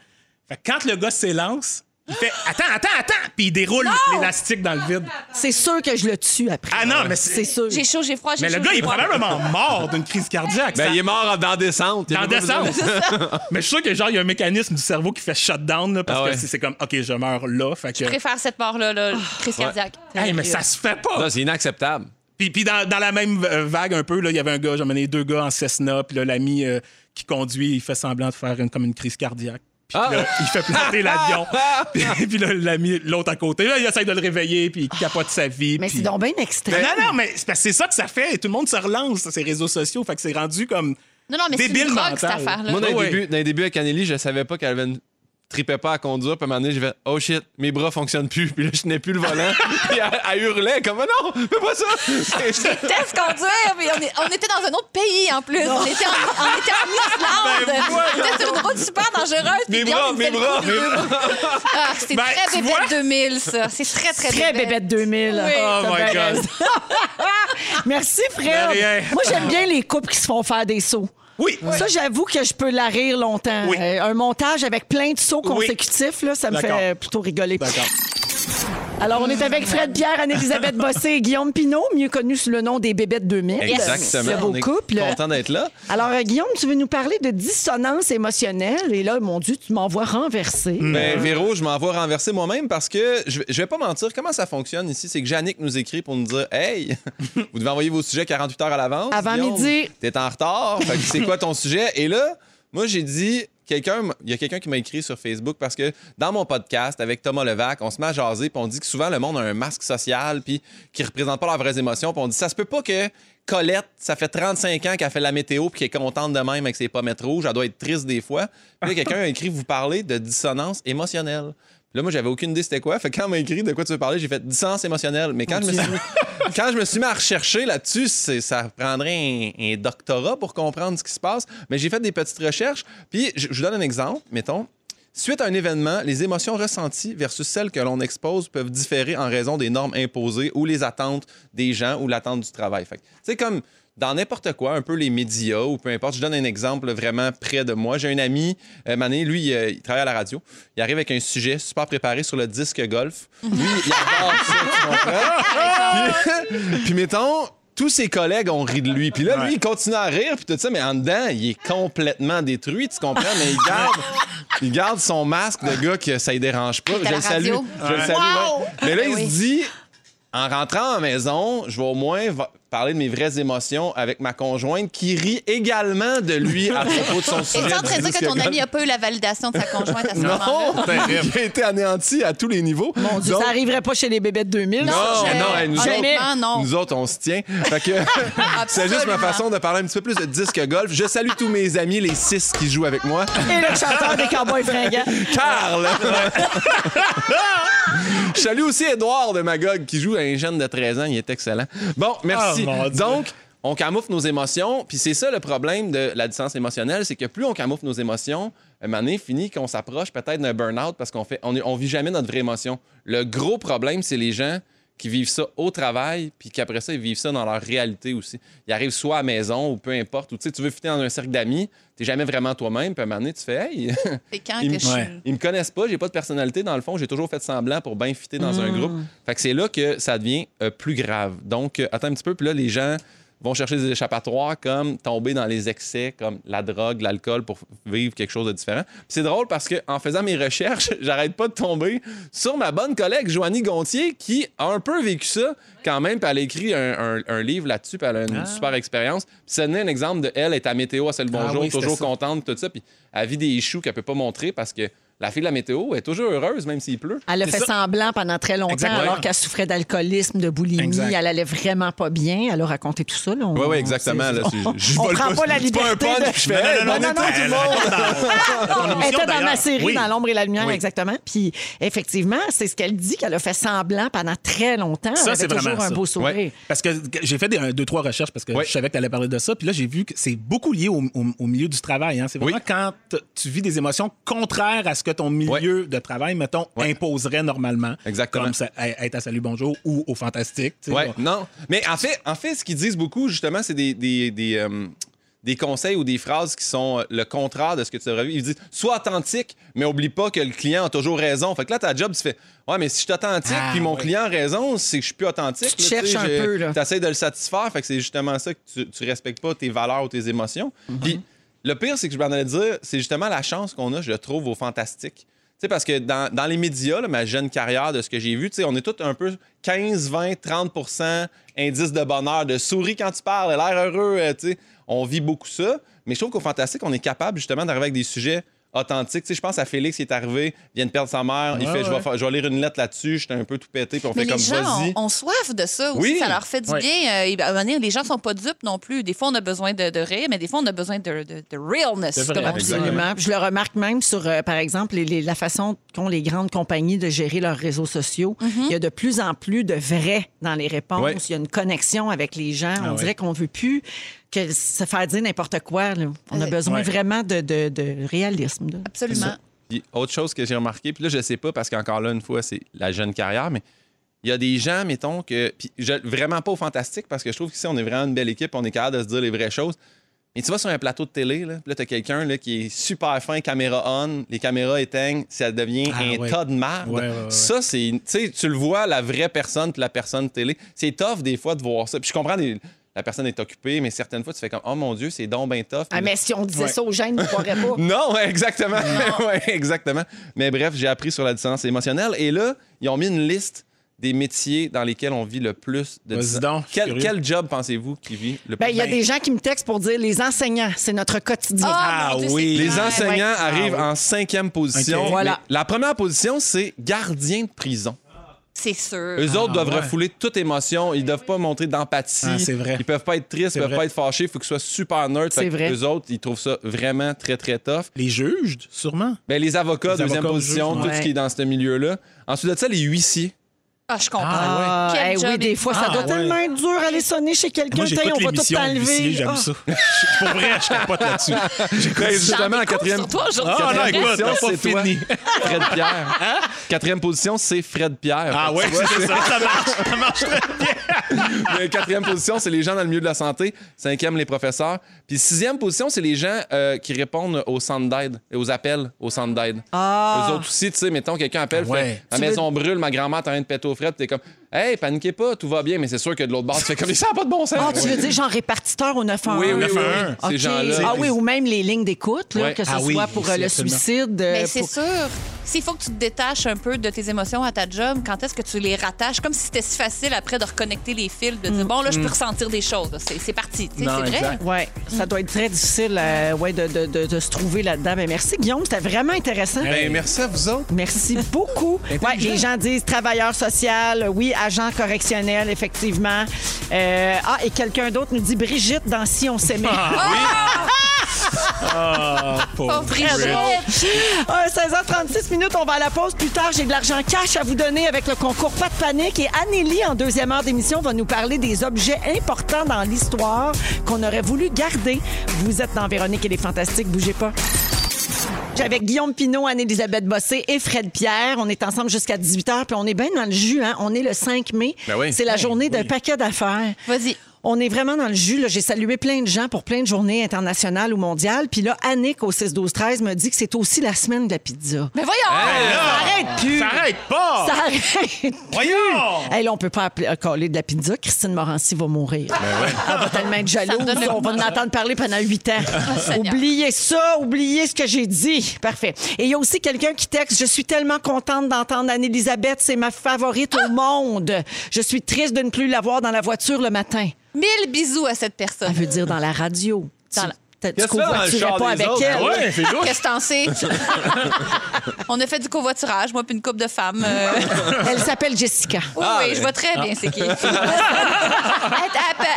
Fait que quand le gars s'élance, il fait attends, attends, attends, puis il déroule l'élastique dans le vide. C'est sûr que je le tue après. Ah non, mais C'est c'est sûr. J'ai chaud, j'ai froid, j'ai mais chaud. le gars il est probablement mort d'une crise cardiaque. Ben, Ça- il est mort dans la descente. Dans descente. de- mais je suis sûr que genre il y a un mécanisme du cerveau qui fait shutdown là, parce Ah ouais. que c'est- c'est comme OK, je meurs là, fait que Je préfère cette mort-là, là, crise cardiaque. Hey, mais ça se fait pas. Non, c'est inacceptable. Puis, puis dans, dans la même euh, vague un peu, là, il y avait un gars, j'ai emmené deux gars en Cessna, puis là, l'ami euh, qui conduit, il fait semblant de faire une, comme une crise cardiaque. Puis Ah. là, il fait planter l'avion. puis, puis là, l'ami, l'autre à côté, là, il essaie de le réveiller, puis il capote sa vie. Mais puis- c'est donc bien extrême. Non, non, mais c'est parce que c'est ça que ça fait. Et tout le monde se relance sur ces réseaux sociaux. Fait que c'est rendu comme. Non, non, mais c'est une drogue, cette mental. affaire-là. Moi, dans les, Ouais. débuts, dans les débuts avec Anneli, je savais pas qu'elle avait une tripait pas à conduire. Puis à un moment donné, j'ai fait Oh shit, mes bras fonctionnent plus. Puis là, je tenais plus le volant. puis elle, elle hurlait comme Non, fais pas ça. Test conduire, mais on, est- on était dans un autre pays en plus. On était en, on était en Islande. Ben, voilà. on était sur une route super dangereuse. puis mes bras, mes bras. Ah, c'est Ben, très bébête vois? 2000, ça. C'est très, très, Très bébête 2000. Oui. Oh T'as my God. Merci, rien. Moi, j'aime bien les couples qui se font faire des sauts. Oui. Ça, j'avoue que je peux la rire longtemps. Oui. Euh, un montage avec plein de sauts consécutifs, là, ça me fait plutôt rigoler. D'accord. Alors, on est avec Fred Pierre, Anne-Elisabeth Bossé et Guillaume Pinot, mieux connus sous le nom des Bébêtes 2000. Exactement. Le beau On est couple. content d'être là. Alors, euh, Guillaume, tu veux nous parler de dissonance émotionnelle? Et là, mon Dieu, tu m'envoies renverser. Ben, Véro, je m'envoie renverser moi-même parce que je, je vais pas mentir, comment ça fonctionne ici, c'est que Yannick nous écrit pour nous dire Hey, vous devez envoyer vos sujets 48 heures à l'avance. Avant Guillaume. midi. T'es en retard. Fait que c'est quoi ton sujet? Et là, moi, j'ai dit. Quelqu'un, il y a quelqu'un qui m'a écrit sur Facebook parce que dans mon podcast avec Thomas Levac, on se met à jaser puis on dit que souvent le monde a un masque social puis qui représente pas leurs vraies émotions. Puis on dit ça se peut pas que Colette, ça fait 35 ans qu'elle fait la météo puis qu'elle est contente de même avec ses pommettes rouges, elle doit être triste des fois. Puis quelqu'un a écrit vous parlez de dissonance émotionnelle. Là, moi, j'avais aucune idée c'était quoi. Fait que quand on m'a écrit de quoi tu veux parler, j'ai fait dissonance émotionnelle. Mais quand je me suis mis, quand je me suis mis à rechercher là-dessus, c'est- ça prendrait un, un doctorat pour comprendre ce qui se passe. Mais j'ai fait des petites recherches. Puis je, je vous donne un exemple. Mettons, Suite à un événement, les émotions ressenties versus celles que l'on expose peuvent différer en raison des normes imposées ou les attentes des gens ou l'attente du travail. Fait sais, comme dans n'importe quoi, un peu les médias ou peu importe. Je donne un exemple vraiment près de moi. J'ai un ami, euh, Mané, lui, il, euh, il travaille à la radio. Il arrive avec un sujet super préparé sur le disque golf. Lui, il adore ça, tu comprends? Puis, puis mettons, tous ses collègues ont ri de lui. Puis là, lui, il continue à rire, puis tout ça, mais en dedans, il est complètement détruit, tu comprends? Mais il garde, il garde son masque de gars que ça ne dérange pas. Je le salue. Je le salue, Wow! ouais. Mais là, il Oui. se dit, en rentrant à la maison, je vais au moins va- parler de mes vraies émotions avec ma conjointe qui rit également de lui à propos de son sujet. Es-tu en train de dire que ton ami n'a pas eu la validation de sa conjointe à ce Non, moment-là? il a été anéanti à tous les niveaux. Mon Dieu, Donc- ça arriverait pas chez les bébêtes 2000. non, je- non, hey, nous, Jamais. autres, non. nous autres, on se tient. C'est juste ma façon de parler un petit peu plus de disque golf. Je salue tous mes amis, les six qui jouent avec moi. Et le chanteur des Cowboys fringants. Carl! Je salue aussi Edouard de Magog qui joue un jeune de 13 ans. Il est excellent. Bon, merci. Oh, Dieu. Donc, on camoufle nos émotions. Puis c'est ça le problème de la distance émotionnelle, c'est que plus on camoufle nos émotions, un moment donné, fini qu'on s'approche peut-être d'un burn-out parce qu'on fait, on, est- on vit jamais notre vraie émotion. Le gros problème, c'est les gens qui vivent ça au travail, puis qu'après ça, ils vivent ça dans leur réalité aussi. Ils arrivent soit à la maison ou peu importe, ou tu sais, tu veux fitter dans un cercle d'amis, t'es jamais vraiment toi-même, puis à un moment donné, tu fais « Hey, quand Ils que me- je suis... Ouais. ils me connaissent pas, j'ai pas de personnalité dans le fond, j'ai toujours fait semblant pour bien fitter dans un groupe. Fait que c'est là que ça devient euh, plus grave. Donc, euh, attends un petit peu, puis là, les gens vont chercher des échappatoires comme tomber dans les excès, comme la drogue, l'alcool pour vivre quelque chose de différent. C'est drôle parce que en faisant mes recherches, j'arrête pas de tomber sur ma bonne collègue Joanie Gontier qui a un peu vécu ça quand même. Puis elle a écrit un, un- un livre là-dessus. Puis elle a une super expérience. Puis ça donnait un exemple de elle, est à météo, à c'est le Ah bonjour, oui, toujours contente, tout ça. Puis elle vit des choux qu'elle peut pas montrer parce que la fille de la météo est toujours heureuse, même s'il pleut. Elle a fait ça. semblant pendant très longtemps, Exactement. alors qu'elle souffrait d'alcoolisme, de boulimie. Exact. Elle allait vraiment pas bien. Elle a raconté tout ça. Là. On- Oui, oui, exactement. là, on, je on prend pas la c'est pas un liberté. punch, de- je fais, non, non, non, été, tout le monde. Elle était dans ma série, Oui. dans l'ombre et la lumière, Oui. exactement. Puis, effectivement, c'est ce qu'elle dit, qu'elle a fait semblant pendant très longtemps. Ça, c'est toujours vraiment un beau sourire. Parce que j'ai fait des, un, deux, trois recherches parce que je savais que tu allais parler de ça. Puis là, j'ai vu que c'est beaucoup lié au, au- au milieu du travail. hein. C'est vraiment quand tu vis des émotions contraires à ce que ton milieu de travail, mettons, Ouais. imposerait normalement. Exactement. Comme ça, être à Salut Bonjour ou au Fantastique. Ouais, non. Mais en fait, en fait, ce qu'ils disent beaucoup, justement, c'est des, des, des, euh, des conseils ou des phrases qui sont euh, le contraire de ce que tu devrais vivre. Ils disent sois authentique, mais oublie pas que le client a toujours raison. Fait que là, ta job, tu fais Ouais, mais si je suis authentique Ah, puis mon client a raison, c'est que je suis plus authentique. Tu te cherches un peu, là. Tu essaies de le satisfaire. Fait que c'est justement ça que tu, tu respectes pas tes valeurs ou tes émotions. Mhm. Puis le pire, c'est que je m'en allais dire, c'est justement la chance qu'on a, je trouve, au fantastique. Parce que dans, les médias, ma jeune carrière, de ce que j'ai vu, on est tous un peu 15, 20, 30% indice de bonheur, de souris quand tu parles, l'air heureux, euh. On vit beaucoup ça. Mais je trouve qu'au fantastique, on est capable justement d'arriver avec des sujets Tu sais, je pense à Félix qui est arrivé, vient de perdre sa mère, il Ouais, fait, je vais, ouais. faire- je vais lire une lettre là-dessus, j'étais un peu tout pété, puis on Mais fait les comme gens ont, ont soif de ça aussi. Oui. Ça leur fait du Ouais. bien. Euh, à un moment donné, les gens sont pas dupes non plus. Des fois, on a besoin de, de rire, mais des fois, on a besoin de, de, de realness. Vrai. comme on. Absolument. Je le remarque même sur, euh, par exemple, les- les- la façon qu'ont les grandes compagnies de gérer leurs réseaux sociaux. Il y a de plus en plus de vrai dans les réponses. Ouais. Il y a une connexion avec les gens. On ouais. dirait qu'on veut plus que se faire dire n'importe quoi. là. On a Ouais. besoin Ouais. vraiment de, de- de réalisme. là. Absolument. Puis autre chose que j'ai remarqué, puis là, je sais pas, parce qu'encore là, une fois, c'est la jeune carrière, mais il y a des gens, mettons, que. Puis je- vraiment pas au fantastique, parce que je trouve qu'ici, on est vraiment une belle équipe, on est capable de se dire les vraies choses. Mais tu vas sur un plateau de télé, là, puis là, t'as quelqu'un là, qui est super fin, caméra on, les caméras éteignent, ça devient Ah, un ouais. tas de merde. Ouais, ouais, ouais. Ça, c'est. Tu sais, tu le vois, la vraie personne, puis la personne de télé. C'est tough, des fois, de voir ça. Puis je comprends, des- la personne est occupée, mais certaines fois, tu fais comme, oh mon Dieu, c'est donc ben tough. Ah, mais si on disait Ouais. ça aux jeunes, ils ne croiraient pas. Non, exactement. ouais, exactement. Mais bref, j'ai appris sur la dissonance émotionnelle. Et là, ils ont mis une liste des métiers dans lesquels on vit le plus de donc, Quel, quel job pensez-vous qui vit le plus Ben, il y a Ben- des gens qui me textent pour dire les enseignants, c'est notre quotidien. Ah, Ah Dieu, oui. Les enseignants ouais. arrivent Ah oui. en cinquième position. Voilà. La première position, c'est gardien de prison. C'est sûr. Eux autres doivent ouais. refouler toute émotion. Ils doivent pas montrer d'empathie. Ah, c'est vrai. Ils peuvent pas être tristes, ils peuvent vrai. pas être fâchés. Il faut qu'ils soient super neutres. C'est vrai. Eux autres, ils trouvent ça vraiment très, très tough. Les juges, sûrement. Ben, les avocats, Les deuxième avocats, position, juges, tout ouais. ce qui est dans ce milieu-là. Ensuite de ça, les huissiers. Ah, je comprends. Ah, eh oui, des fois, ça Ah, doit ouais. tellement être dur aller sonner chez quelqu'un. J'écoute on va tout t'enlever. J'aime Ah. ça. Pour vrai, je capote là-dessus. Ben, justement, en quatrième, toi. Ah, non, quatrième écoute, c'est fini. Fred Pierre. Quatrième position, c'est Fred Pierre. Ah ouais, c'est ça, ça marche, ça marche très bien. Quatrième position, c'est les gens dans le milieu de la santé. Cinquième, les professeurs. Puis sixième position, c'est les gens euh, qui répondent aux centres d'aide et aux appels aux centres d'aide. Ah. Eux autres aussi, tu sais, mettons, quelqu'un appelle, Ah ouais. fait, ma maison brûle, ma grand-mère est en train de péter frettes, t'es comme, hey, paniquez pas, tout va bien, mais c'est sûr que de l'autre bord, tu fais comme, ça n'a pas de bon sens. Ah, tu veux dire genre répartiteur au 911? Oui, oui, oui, oui. 911. Ces OK. gens-là. Ah oui, ou même les lignes d'écoute, là, Ouais. que ce Ah oui, soit pour euh, le absolument. suicide. euh, Mais c'est sûr. S'il faut que tu te détaches un peu de tes émotions à ta job, quand est-ce que tu les rattaches? Comme si c'était si facile après de reconnecter les fils, de dire, Mm. bon, là, je peux ressentir des choses. C'est parti. C'est vrai? exact. Oui, ça doit être très difficile euh, ouais, de, de- de- de se trouver là-dedans. Ben, merci, Guillaume. C'était vraiment intéressant. Ben, merci à vous autres. Merci beaucoup. Ouais, les gens disent travailleur social, oui, agent correctionnel, effectivement. Euh, ah, et quelqu'un d'autre nous dit Brigitte dans Si on s'aimait. Ah, pauvre Oh, Brigitte! Ah, 16h36 minutes, on va à la pause. Plus tard, j'ai de l'argent cash à vous donner avec le concours Pas de panique. Et Anneli, en deuxième heure d'émission, va nous parler des objets importants dans l'histoire qu'on aurait voulu garder. Vous êtes dans Véronique et les Fantastiques, bougez pas. Avec Guillaume Pinot, Anne-Élisabeth Bossé et Fred Pierre. On est ensemble jusqu'à 18h, puis on est bien dans le jus. Hein? On est le 5 mai. Ben oui. C'est la Ben journée d'un oui. paquet d'affaires. Vas-y. On est vraiment dans le jus. là. J'ai salué plein de gens pour plein de journées internationales ou mondiales. Puis là, Annick au 6-12-13 me dit que c'est aussi la semaine de la pizza. Mais voyons! Ça arrête plus. Ça arrête pas! Ça arrête. Voyons! Hey, là, on peut pas appeler, euh, coller de la pizza. Christine Morancy va mourir. Elle va tellement être jalouse. On va en entendre parler pendant huit ans. Seigneur. oubliez ça, oubliez ce que j'ai dit. Parfait. Et il y a aussi quelqu'un qui texte Je suis tellement contente d'entendre Anne-Elisabeth. C'est ma favorite au monde. Je suis triste de ne plus la voir dans la voiture le matin. Mille bisous à cette personne. Elle veut dire dans la radio. Dans la- Tu covoiturais pas avec autres? elle? Ouais. Qu'est-ce que t'en sais? On a fait du covoiturage, moi, puis une couple de femmes. euh, Elle s'appelle Jessica. Oui, Ah, oui, je vois très bien c'est qui. Elle, elle-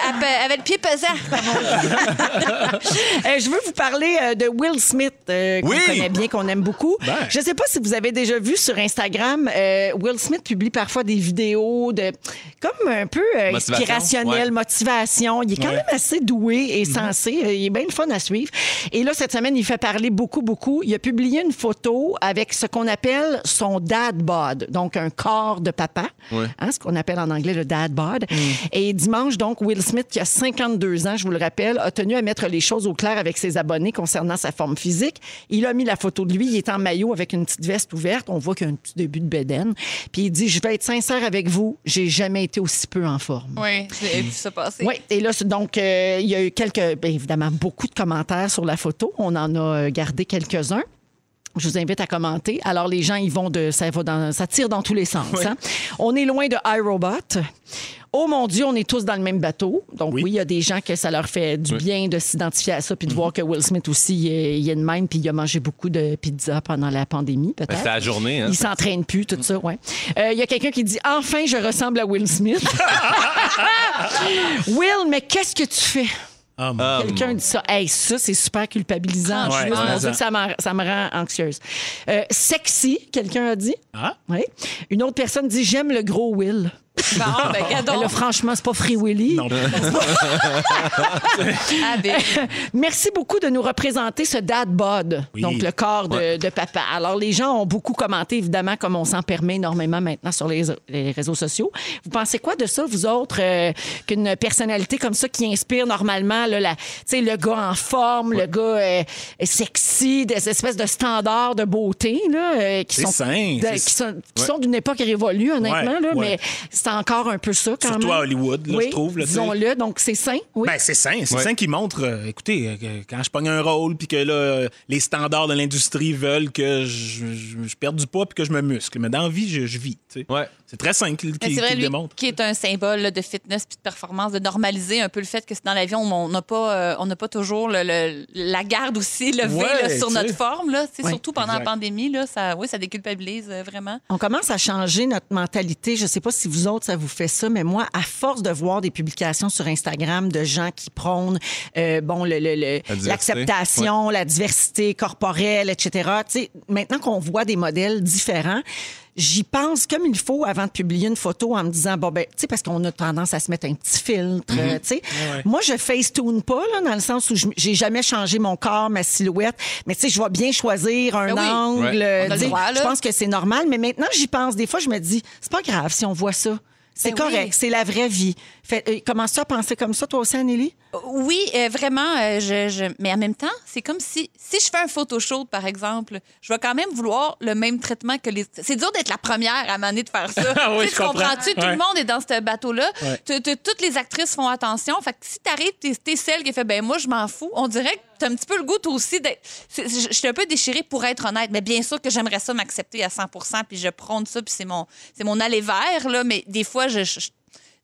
elle- elle avait le pied pesant. Euh, je veux vous parler euh, de Will Smith, euh, qu'on Oui. connaît bien, qu'on aime beaucoup. Ben. Je ne sais pas si vous avez déjà vu sur Instagram, euh, Will Smith publie parfois des vidéos de comme un peu euh, Motivation, inspirationnelles, ouais. motivation. Il est quand Ouais. même assez doué et sensé. Euh, Il est bien le fun à suivre. Et là, cette semaine, il fait parler beaucoup, beaucoup. Il a publié une photo avec ce qu'on appelle son dad bod, donc un corps de papa, Ouais. hein, ce qu'on appelle en anglais le dad bod. Et dimanche, donc, Will Smith, qui a 52 ans, je vous le rappelle, a tenu à mettre les choses au clair avec ses abonnés concernant sa forme physique. Il a mis la photo de lui. Il est en maillot avec une petite veste ouverte. On voit qu'il y a un petit début de bédaine. Puis il dit, je vais être sincère avec vous, j'ai jamais été aussi peu en forme. Oui, j'ai vu ça passer. Oui, et là, donc, euh, il y a eu quelques, bien évidemment, beaucoup de commentaires sur la photo. On en a euh, gardé quelques-uns. Je vous invite à commenter. Alors, les gens, ils vont de. Ça, va dans, ça tire dans tous les sens. hein. On est loin de iRobot. Oh mon Dieu, on est tous dans le même bateau. Donc, oui, Oui. il y a des gens que ça leur fait du bien de s'identifier à ça puis de voir que Will Smith aussi, il est, de même puis il a mangé beaucoup de pizza pendant la pandémie, Ben, peut-être. C'était la journée, hein? Il s'entraîne plus, tout ça, ouais. Euh, Il y a quelqu'un qui dit Enfin, je ressemble à Will Smith. Will, mais qu'est-ce que tu fais? Quelqu'un dit ça. Hey, ça, c'est super culpabilisant. Ouais, Juste, ouais, mon Dieu, ça. que ça, m'en- ça me rend anxieuse. Euh, sexy, quelqu'un a dit. Ah? Oui. Une autre personne dit J'aime le gros Will. Bon, ben, gadon. là, franchement, c'est pas Free Willy. Non. Ah, ben, Merci beaucoup de nous représenter ce dad bod, Oui. donc le corps de, de papa. Alors, les gens ont beaucoup commenté, évidemment, comme on s'en permet énormément maintenant sur les, les réseaux sociaux. Vous pensez quoi de ça, vous autres, euh, qu'une personnalité comme ça qui inspire normalement là, la, tu sais, le gars en forme, le gars euh, sexy, des espèces de standards de beauté là, euh, qui C'est sont, sain, de- c'est- qui sont, qui sont d'une époque révolue, honnêtement, Ouais, là, ouais. mais c'est encore un peu ça quand Surtout même. à Hollywood, là, oui, je trouve. Disons-le, donc c'est sain. Oui. Ben, c'est sain. C'est sain qui montre, euh, écoutez, euh, que quand je pogne un rôle, puis que là, euh, les standards de l'industrie veulent que je, je- je perde du poids puis que je me muscle. Mais dans la vie, je, je vis. tu sais. Ouais. C'est très sain qu'il qu'il lui, démontre. qui est un symbole là, de fitness puis de performance, de normaliser un peu le fait que c'est dans l'avion, on n'a pas, euh, on n'a pas toujours le- le- la garde aussi levée Ouais, là, sur notre sais. forme. Là. Surtout pendant Exact. la pandémie, là, ça, oui, ça déculpabilise euh, vraiment. On commence à changer notre mentalité. Je ne sais pas si vous autres, ça vous fait ça, mais moi, à force de voir des publications sur Instagram de gens qui prônent euh, bon, le- le- le- La diversité. l'acceptation, la diversité corporelle, etc., maintenant qu'on voit des modèles différents, J'y pense comme il faut avant de publier une photo en me disant, bon, ben, tu sais, parce qu'on a tendance à se mettre un petit filtre, Mhm. tu sais. Moi, je facetune pas, là, dans le sens où je- j'ai jamais changé mon corps, ma silhouette, mais tu sais, je vais bien choisir un Ben oui. angle. Ouais. euh, je pense que c'est normal, mais maintenant, j'y pense. Des fois, je me dis, c'est pas grave si on voit ça. C'est Ben oui. correct, c'est la vraie vie. Fait, euh, commences-tu à penser comme ça, toi aussi, Anneli? Oui, euh, vraiment. euh, je, je- Mais en même temps, c'est comme si si je fais un photoshoot, par exemple, je vais quand même vouloir le même traitement que les. C'est dur d'être la première à m'amener de faire ça. Ah oui, je comprends. comprends-tu? Tout Ouais. le monde est dans ce bateau-là. Ouais. Toutes les actrices font attention. Fait que si t'arrives, t'es t'es celle qui fait ben moi, je m'en fous. On dirait que t'as un petit peu le goût, toi aussi, d'être. je suis un peu déchirée pour être honnête, mais bien sûr que j'aimerais ça m'accepter à 100 puis je prône ça, puis c'est mon, c'est mon aller vers, là, mais des fois, je. je-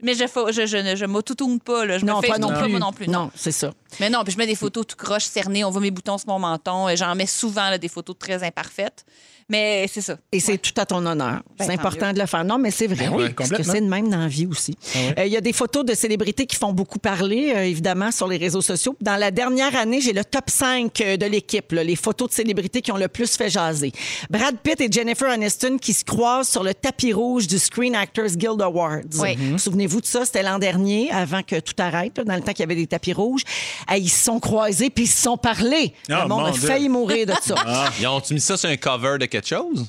mais je, je, je, ne- je m'autotourne pas. Là. Je non, me fais pas non plus. moi non plus. non. Non, c'est ça. Mais non, puis je mets des photos tout croche, cernées. On voit mes boutons sur mon menton. et J'en mets souvent là, des photos très imparfaites. Mais c'est ça. Et c'est tout à ton honneur. Ben, c'est tant important de le faire. Non, mais c'est vrai. Ben oui, parce que c'est de même dans la vie aussi. Euh, Il y a des photos de célébrités qui font beaucoup parler, euh, évidemment, sur les réseaux sociaux. Dans la dernière année, j'ai le top 5 euh, de l'équipe, les photos de célébrités qui ont le plus fait jaser. Brad Pitt et Jennifer Aniston qui se croisent sur le tapis rouge du Screen Actors Guild Awards. Oui. Mhm. Souvenez-vous de ça, c'était l'an dernier, avant que tout arrête, là, dans le temps qu'il y avait des tapis rouges. Ah, ils se sont croisés puis ils se sont parlé. Ah, le monde mon a failli mourir de ça. Ils ont-tu mis ça sur un cover de quelque chose?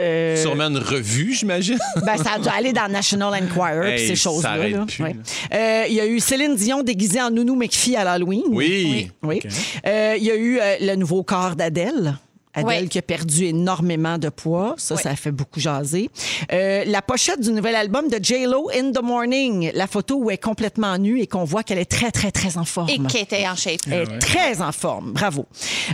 Euh, Sûrement une revue, j'imagine. Ben, ça a dû aller dans National Enquirer Hey, ces choses-là. Ouais. Euh, Il y a eu Céline Dion déguisée en Nounou McPhee à l'Halloween. Oui. Oui. Euh, Il y a eu le nouveau corps d'Adèle. Adèle Oui. qui a perdu énormément de poids. Ça, Oui. ça a fait beaucoup jaser. Euh, la pochette du nouvel album de J-Lo, In the Morning. La photo où elle est complètement nue et qu'on voit qu'elle est très, très, très en forme. Et qui était en shape. Elle est très en forme. Bravo.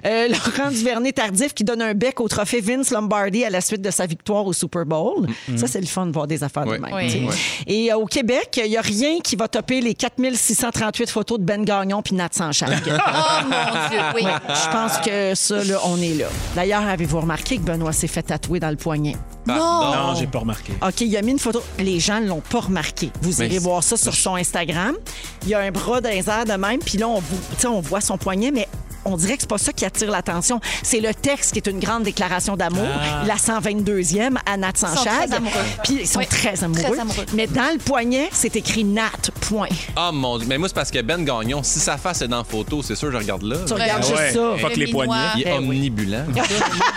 Euh, Laurent Duvernay-Tardif qui donne un bec au trophée Vince Lombardi à la suite de sa victoire au Super Bowl. Ça, c'est le fun de voir des affaires de même. Et euh, au Québec, il n'y a rien qui va topper les 4638 photos de Ben Gagnon puis Nat Sanchag. Oh mon Dieu, oui. Je pense que ça, là, on est là. D'ailleurs, avez-vous remarqué que Benoît s'est fait tatouer dans le poignet? Non, j'ai pas remarqué. OK, il a mis une photo. Les gens ne l'ont pas remarqué. Vous Mais irez c'est- voir ça sur son Instagram. Il y a un bras dans les airs de même, puis là, on, vo- tu sais, on voit son poignet, mais on dirait que c'est pas ça qui attire l'attention. C'est le texte qui est une grande déclaration d'amour. La 122e à Nat amoureux. Puis ils sont Oui, très amoureux. très amoureux. Mais dans le poignet, c'est écrit Nat, point. Oh mon Dieu. Mais moi, c'est parce que Ben Gagnon, si sa face est dans la photo, c'est sûr, je regarde là. Tu regardes Ah juste ouais. ça. Fuck les poignets. Il est Eh oui. omnibulant.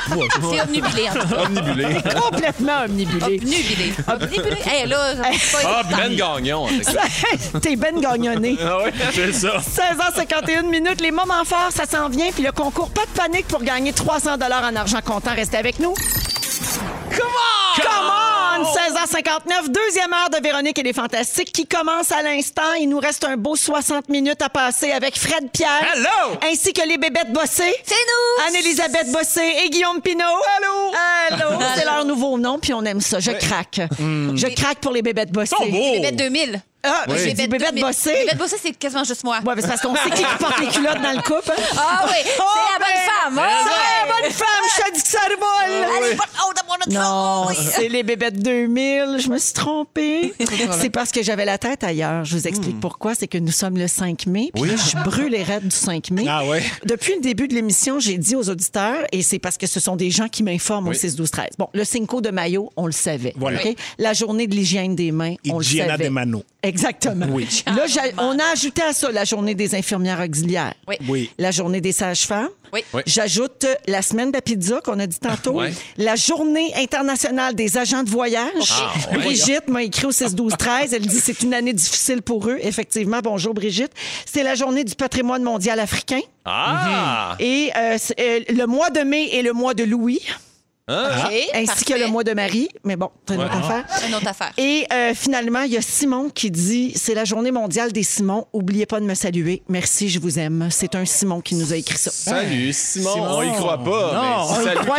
C'est omnubilé, en tout cas. Omnibulé. Complètement omnibulé. Omnibulé. Hey, là, ça va Ah, Ben Gagnon. que- T'es Ben gagnonné. Ah ouais? C'est ça. 16h51 minutes, les moments forts, ça s'en vient. Puis le concours, pas de panique pour gagner 300 en argent comptant. Restez avec nous. Come on! Come on! 16h59, deuxième heure de Véronique et les Fantastiques qui commence à l'instant. Il nous reste un beau 60 minutes à passer avec Fred Pierre. Hello! Ainsi que les bébêtes bossées. C'est nous! Anne-Élisabeth Bossé et Guillaume Pinot. Allô! Allô! C'est leur nouveau nom, puis on aime ça. Je craque. Je craque pour les bébêtes bossées. Ils sont beaux. Bébête 2000. Ah, Oui. j'ai 2000. bossées. Bébête bossée, c'est quasiment juste moi. Ouais, mais c'est parce qu'on sait qui porte les culottes dans le couple. hein? Ah oui, c'est la bonne femme. Ah, C'est la bonne femme, je te dis que ça oh, autre Non, c'est les bébêtes 2000. Je me suis trompée. C'est parce que j'avais la tête ailleurs. Je vous explique pourquoi. C'est que nous sommes le 5 mai. Puis là, je brûle les raids du 5 mai. Ah ouais. Depuis le début de l'émission, j'ai dit aux auditeurs, et c'est parce que ce sont des gens qui m'informent au Oui. 6, 12, 13. Bon, le Cinco de Mayo, on le savait. Voilà. La journée de l'hygiène des mains, on le savait. de mano. Exactement. Oui. Là, on a ajouté à ça la journée des infirmières auxiliaires. Oui. Oui. La journée des sages-femmes. Oui. Oui. J'ajoute euh, la semaine de la pizza qu'on a dit tantôt. Ouais. La journée internationale des agents de voyage. Ah, Brigitte m'a écrit au 6 12 13 Elle dit c'est une année difficile pour eux. Effectivement, bonjour Brigitte. C'est la journée du patrimoine mondial africain. Ah! Et euh, c'est, euh, le mois de mai est le mois de Louis, Hein? Ainsi parfait. que le mois de Marie. Mais bon, c'est une autre affaire. Une autre affaire. Et euh, finalement, il y a Simon qui dit c'est la journée mondiale des Simons. Oubliez pas de me saluer. Merci, je vous aime. C'est un Simon qui nous a écrit ça. Salut, Simon. Simon. On y croit pas. Non. mais salut.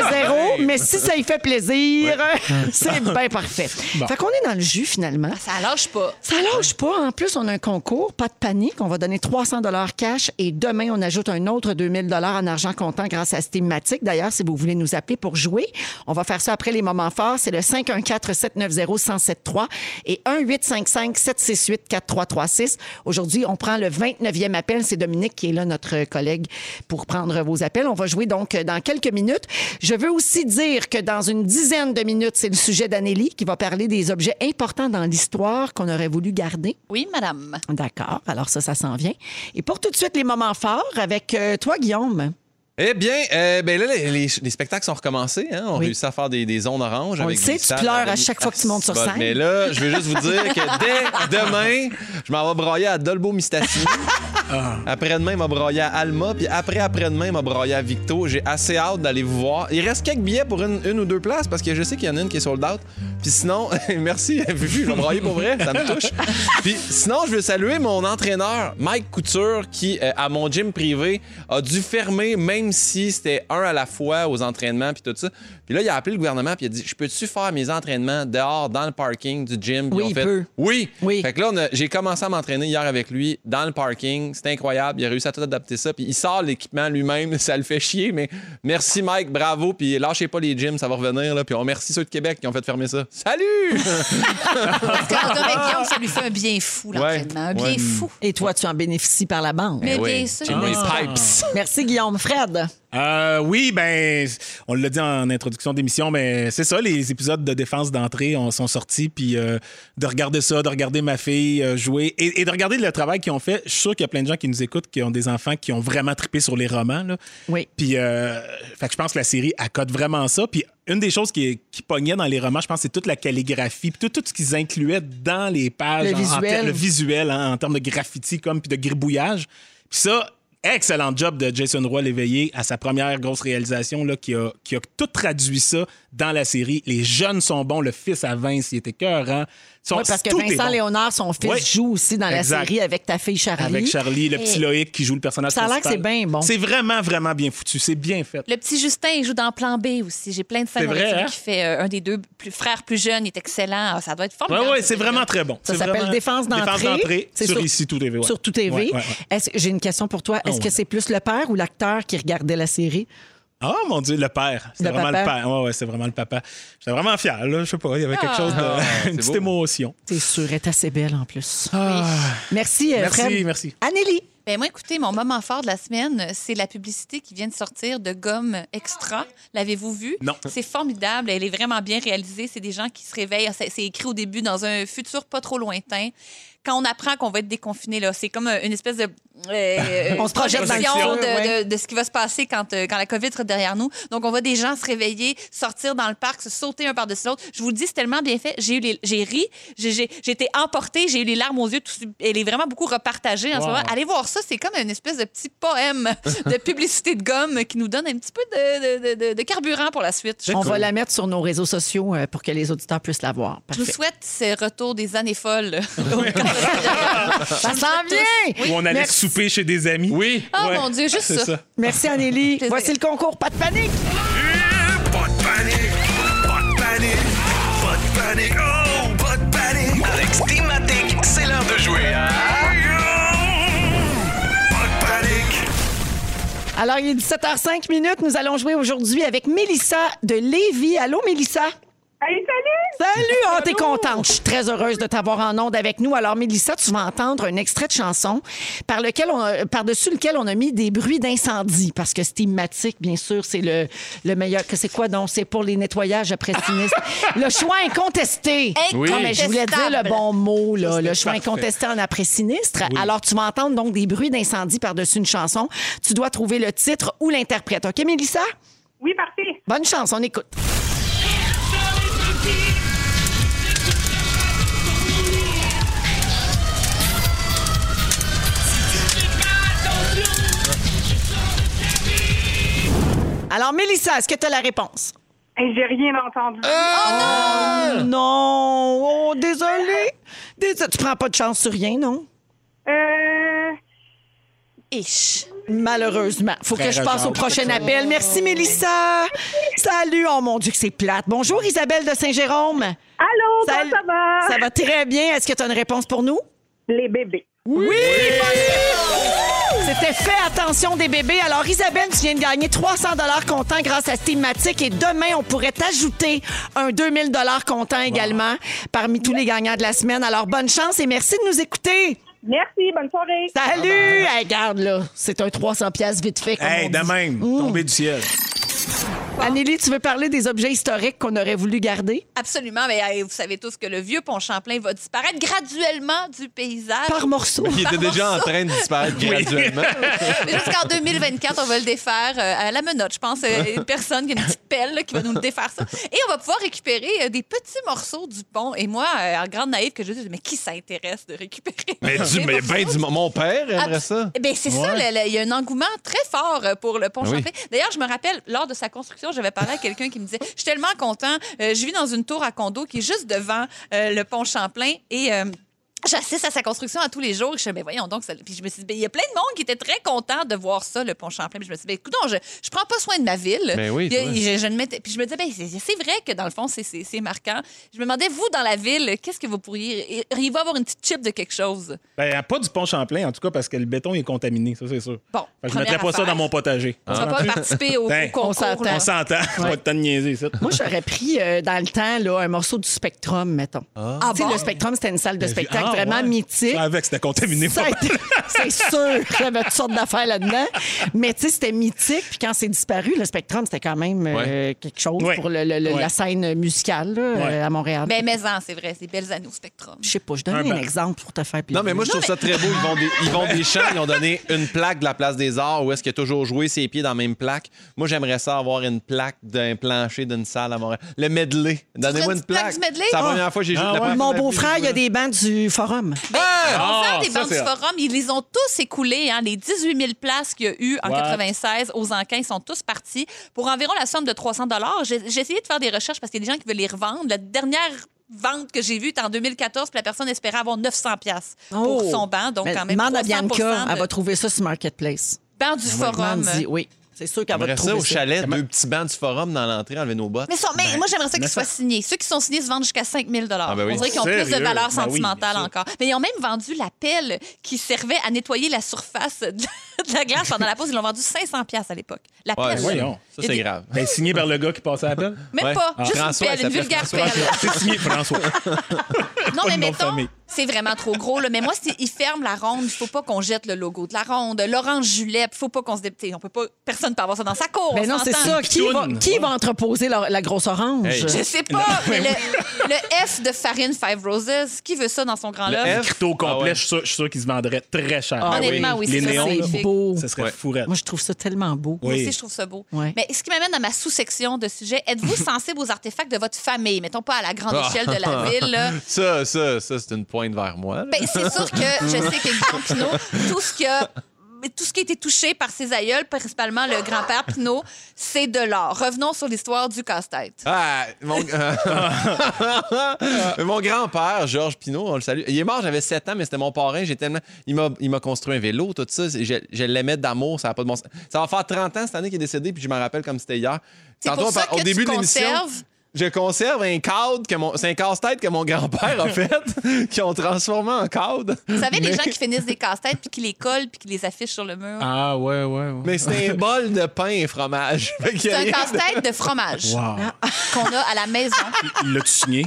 3-0, mais si ça y fait plaisir, c'est bien parfait. Fait qu'on est dans le jus finalement. Ça lâche pas. Ça lâche pas. En plus, on a un concours, pas de panique. On va donner 300 dollars cash et demain, on ajoute un autre 2000 dollars en argent comptant grâce à cette thématique. D'ailleurs, si vous voulez nous appeler pour jouer, on va faire ça après les moments forts. C'est le 514-790-1073 et 1-855-768-4336. Aujourd'hui, on prend le 29e appel. C'est Dominique qui est là, notre collègue, pour prendre vos appels. On va jouer donc dans quelques minutes. Je veux aussi dire que dans une dizaine de minutes, c'est le sujet d'Anélie qui va parler des objets importants dans l'histoire qu'on aurait voulu garder. Oui, madame. D'accord. Alors ça, ça s'en vient. Et pour tout de suite, les moments forts avec euh, toi, Guillaume. Eh bien, euh, ben là, les, les- les spectacles sont recommencés. Hein? On Oui. réussit à faire des, des zones oranges. On avec le sait, tu pleures à chaque fois que tu montes sur Bon, scène. Mais là, je veux juste vous dire que dès demain, je m'en vais broyer à Dolbo Mistassini. Ah. Après-demain, il m'a broyé à Alma. Puis après, après-demain, il m'a broyé à Victo. J'ai assez hâte d'aller vous voir. Il reste quelques billets pour une, une ou deux places parce que je sais qu'il y en a une qui est sold out. Puis sinon, merci, Fufu, je vais broyer pour vrai. Ça me touche. Puis sinon, je veux saluer mon entraîneur, Mike Couture, qui, euh, à mon gym privé, a dû fermer, même si c'était un à la fois aux entraînements puis tout ça. Puis là, il a appelé le gouvernement puis il a dit Je peux-tu faire mes entraînements dehors, dans le parking du gym Oui, il fait, peut. Oui. Oui. Fait que là, a- j'ai commencé à m'entraîner hier avec lui dans le parking. C'était incroyable. Il a réussi à tout adapter ça. Puis il sort l'équipement lui-même. Ça le fait chier. Mais merci, Mike. Bravo. Puis lâchez pas les gyms. Ça va revenir. Là. Puis on remercie ceux de Québec qui ont fait fermer ça. Salut! Parce que avec Guillaume, ça lui fait un bien fou, l'entraînement. Un bien Ouais. fou. Et toi, tu en bénéficies par la bande. Mais Eh oui. bien sûr. Ah. pipes. Merci, Guillaume. Fred. Euh, oui, ben, on l'a dit en introduction d'émission, mais c'est ça, les épisodes de défense d'entrée on- sont sortis, puis euh, de regarder ça, de regarder ma fille euh, jouer et, et de regarder le travail qu'ils ont fait. Je suis sûr qu'il y a plein de gens qui nous écoutent qui ont des enfants qui ont vraiment trippé sur les romans. Là. Oui. Puis, euh, fait que je pense que la série accote vraiment ça. Puis, une des choses qui, qui pognait dans les romans, je pense, c'est toute la calligraphie, puis tout, tout ce qu'ils incluaient dans les pages, Le en- en visuel. le visuel, hein, en termes de graffiti comme puis de gribouillage. Puis ça, excellent job de Jason Roy l'éveillé à sa première grosse réalisation là, qui a, qui a tout traduit ça dans la série. Les jeunes sont bons, le fils à Vince, il était cœurant. Son- Oui, parce que Vincent bon. Léonard, son fils, Oui. joue aussi dans la série avec ta fille Charlie. Avec Charlie, le petit Loïc qui joue le personnage Ça a l'air que c'est bien bon. C'est vraiment, vraiment bien foutu. C'est bien fait. Le petit Justin, il joue dans Plan B aussi. J'ai plein de vrai, lui hein? qui fait euh, un des deux plus, frères plus jeunes. Il est excellent. Ah, ça doit être Oui, formidable. oui, cette c'est vraiment très bon. Ça s'appelle vraiment- Défense d'entrée. Défense d'entrée sur, sur- ici tout TV. ouais. Sur tout TV. Ouais, ouais, ouais. Est-ce- J'ai une question pour toi. Est-ce Oh, que c'est plus le père ou l'acteur qui regardait la série? Ah, mon Dieu, le père. C'était vraiment papa? le père. Ouais, ouais, c'est vraiment le papa. J'étais vraiment fier, là. Je sais pas, il y avait quelque chose de. Ah, une petite beau. émotion. C'est sûr, elle est assez belle en plus. Ah, Merci, euh, Merci, Fred. merci. Ben moi, écoutez, mon moment fort de la semaine, c'est la publicité qui vient de sortir de Gomme Extra. L'avez-vous vu? Non. C'est formidable. Elle est vraiment bien réalisée. C'est des gens qui se réveillent. C'est écrit au début dans un futur pas trop lointain. Quand on apprend qu'on va être déconfiné, là, c'est comme euh, une espèce de euh, On se projette dans le projection futur, de, ouais. de- de ce qui va se passer quand, euh, quand la COVID sera derrière nous. Donc, on voit des gens se réveiller, sortir dans le parc, se sauter un par-dessus l'autre. Je vous le dis, c'est tellement bien fait. J'ai eu les- j'ai ri, j'ai j'ai- j'ai été emportée, j'ai eu les larmes aux yeux. Tout, elle est vraiment beaucoup repartagée en ce moment. Allez voir ça, c'est comme une espèce de petit poème de publicité de gomme qui nous donne un petit peu de, de- de- de carburant pour la suite. On cool. va la mettre sur nos réseaux sociaux euh, pour que les auditeurs puissent la voir. je vous souhaite ce retour des années folles. Ça s'en vient! Où on allait Merci. souper chez des amis. Oui. Oh Ouais. mon Dieu, juste ça. ça. Merci, Anélie. Plaisir. Voici le concours. Pas de panique! Pas de panique, pas de panique, pas de panique, oh, pas de panique. Avec Steamatic, c'est l'heure de jouer à... Pas de panique. Alors, il est 17h05 minutes. Nous allons jouer aujourd'hui avec Mélissa de Lévis. Allô, Mélissa? Hey, salut! Salut! Oh, t'es contente. Je suis très heureuse de t'avoir en onde avec nous. Alors, Mélissa, tu vas entendre un extrait de chanson par lequel on a- par-dessus lequel on a mis des bruits d'incendie. Parce que Steamatic, bien sûr, c'est le, le meilleur. Que c'est quoi donc? C'est pour les nettoyages après sinistre. le choix incontesté. Oui. Ah, mais je voulais dire le bon mot, là. Le choix parfait. incontesté en après sinistre. Alors, tu vas entendre donc des bruits d'incendie par-dessus une chanson. Tu dois trouver le titre ou l'interprète. OK, Mélissa? Oui, parfait. Bonne chance, on écoute. Alors, Mélissa, est-ce que tu as la réponse? Hey, j'ai rien entendu. Oh non! Oh, désolé! Désolé. Tu prends pas de chance sur rien, non? Euh, Ish. Malheureusement. Faut que je passe au prochain appel. Merci, Mélissa. Salut. Oh mon Dieu, que c'est plate. Bonjour, Isabelle de Saint-Jérôme. allô, Salut. comment ça va? Ça va très bien. Est-ce que tu as une réponse pour nous? Les bébés. Oui! bonne réponse! C'était fait, attention des bébés. Alors, Isabelle, tu viens de gagner 300 comptant grâce à Steamatic et demain, on pourrait t'ajouter un 2000 comptant également parmi tous les gagnants de la semaine. Alors, bonne chance et merci de nous écouter. Merci, bonne soirée. Salut! Hey, regarde, là, c'est un 300 pièces vite fait. Comme Hey, de même, tombé du ciel. Anélie, tu veux parler des objets historiques qu'on aurait voulu garder? Absolument. Mais vous savez tous que le vieux pont Champlain va disparaître graduellement du paysage. Par morceaux. Il était déjà en train de disparaître graduellement. Jusqu'en 2024, on va le défaire euh, à la menotte, je pense. euh, Une personne qui a une petite pelle là, qui va nous le défaire ça. Et on va pouvoir récupérer euh, des petits morceaux du pont. Et moi, en grande naïve, que je dis, mais qui s'intéresse de récupérer? Mais, du, mais ben du mon père aimerait ça. Bien, c'est ça, Ouais. il y a un engouement très fort pour le pont Oui. Champlain. D'ailleurs, je me rappelle, lors de sa construction, j'avais parlé à quelqu'un qui me disait Je suis tellement content, euh, je vis dans une tour à condo qui est juste devant euh, le pont Champlain et. J'assiste à sa construction à tous les jours. Je me dis, ben voyons donc. ça- Puis je me suis dit, ben, il y a plein de monde qui était très content de voir ça, le pont Champlain. Puis je me suis dit, ben, écoute, je, je prends pas soin de ma ville. Ben oui, Puis, je, puis je me disais, ben, c'est vrai que dans le fond, c'est- c'est c'est marquant. Je me demandais, vous, dans la ville, qu'est-ce que vous pourriez. Il va avoir une petite chip de quelque chose? Ben, pas du pont Champlain, en tout cas, parce que le béton est contaminé, ça, c'est sûr. Bon, Fait que je mettrais pas ça dans mon potager. On ne va pas participer au, Ben, concours. on s'entend. On de niaiser, ça. Moi, j'aurais pris euh, dans le temps là, un morceau du Spectrum, mettons. Ah Tu sais, bon? le Spectrum, c'était une salle de spectacle. Ah vraiment ouais. mythique. Avec, c'était contaminé. C'est sûr qu'il y avait toutes sortes d'affaires là-dedans. Mais tu sais, c'était mythique. Puis quand c'est disparu, le Spectrum, c'était quand même euh, quelque chose Ouais. pour le- le- le- Ouais. la scène musicale là, Ouais. euh, à Montréal. Mais maison, c'est vrai, c'est belles années au Spectrum. Je sais pas, je donne Un exemple pour te faire plaisir. Non, mais moi, je trouve ça très beau. Ils vont des, ils vont des champs, ils ont donné une plaque de la place des arts où est-ce qu'il a toujours joué ses pieds dans la même plaque. Moi, j'aimerais ça avoir une plaque d'un plancher d'une salle à Montréal. Le medley. Donnez-moi une plaque plaque. du medley? C'est la Ah. première fois que j'ai Ah ouais. première Mon beau-frère, il y a joué. des bancs du forum. On Ah, parle des du forum, ils les ont tous écoulés. Hein, les 18 000 places qu'il y a eu en What? 96 aux ils sont tous partis pour environ la somme de 300 J'ai j'ai essayé de faire des recherches parce qu'il y a des gens qui veulent les revendre. La dernière vente que j'ai vue était en 2014, puis la personne espérait avoir 900 pièces pour Oh! son banc. Donc, Mais quand même, demande à 300 Bianca, de elle va trouver ça sur Marketplace. banc du forum. Oui. C'est sûr qu'elle va te ça trouver au chalet, deux petits bancs du forum dans l'entrée, enlever nos bottes. Mais, ça- mais moi, j'aimerais ça qu'ils soient signés. Ceux qui sont signés se vendent jusqu'à 5 000 Ah, ben oui. On dirait qu'ils ont plus de valeur Ben oui, sentimentale encore. Mais ils ont même vendu la pelle qui servait à nettoyer la surface de de la glace pendant la pause. Ils l'ont vendu 500 à l'époque. La Ouais, pelle. voyons. Ça, c'est des- grave. Ben, signé par le gars qui passait à la pelle. Même Ouais. pas. Ah. Juste François, une pelle, une vulgaire pelle. C'est signé François. Non, mais mettons. C'est vraiment trop gros. Là. Mais moi, ils ferment la ronde. Il faut pas qu'on jette le logo de la ronde. L'orange julep, il faut pas qu'on se dépte. On peut pas. Personne peut avoir ça dans sa cour. Ben on non, c'est ça. Qui va, Pitoune. qui va entreposer la, la grosse orange? Hey. Je sais pas, mais le, le F de Farine Five Roses, qui veut ça dans son grand Le love? F? Crypto complet, Ah ouais. je suis sûr- qu'il se vendrait très cher. Ah Honnêtement, oui, Les c'est ça, c'est beau. ça serait Ouais. fourette. Moi, je trouve ça tellement beau. Moi aussi, je trouve ça beau. Ouais. Mais ce qui m'amène à ma sous-section de sujet, êtes-vous sensible aux artefacts de votre famille? Mettons pas à la grande Ah. échelle de la ville. là. Ça, ça, ça, c'est une pointe vers moi. Ben, c'est sûr que je sais que Guillaume Pinot, tout ce qui a tout ce qui a été touché par ses aïeuls, principalement le grand-père Pinot, c'est de l'or. Revenons sur l'histoire du casse-tête. Ah, mon, mon grand-père, Georges Pinault, on le salue. Il est mort, j'avais 7 ans, mais c'était mon parrain. J'ai tellement... Il m'a il m'a construit un vélo, tout ça. Je, je l'aimais d'amour, ça n'a pas de bon sens. Ça va faire 30 ans cette année qu'il est décédé, puis je me rappelle comme c'était hier. C'est Tantôt, pour ça au début tu de l'émission. Je conserve un cadre que mon. C'est un casse-tête que mon grand-père a fait, qu'ils ont transformé en cadre. Vous savez, les gens qui finissent des casse-têtes puis qui les collent puis qui les affichent sur le mur. Ah, ouais, ouais, ouais. Mais c'est un bol de pain et fromage. C'est un de- casse-tête de fromage Wow. qu'on a à la maison. Il l'a-tu signé?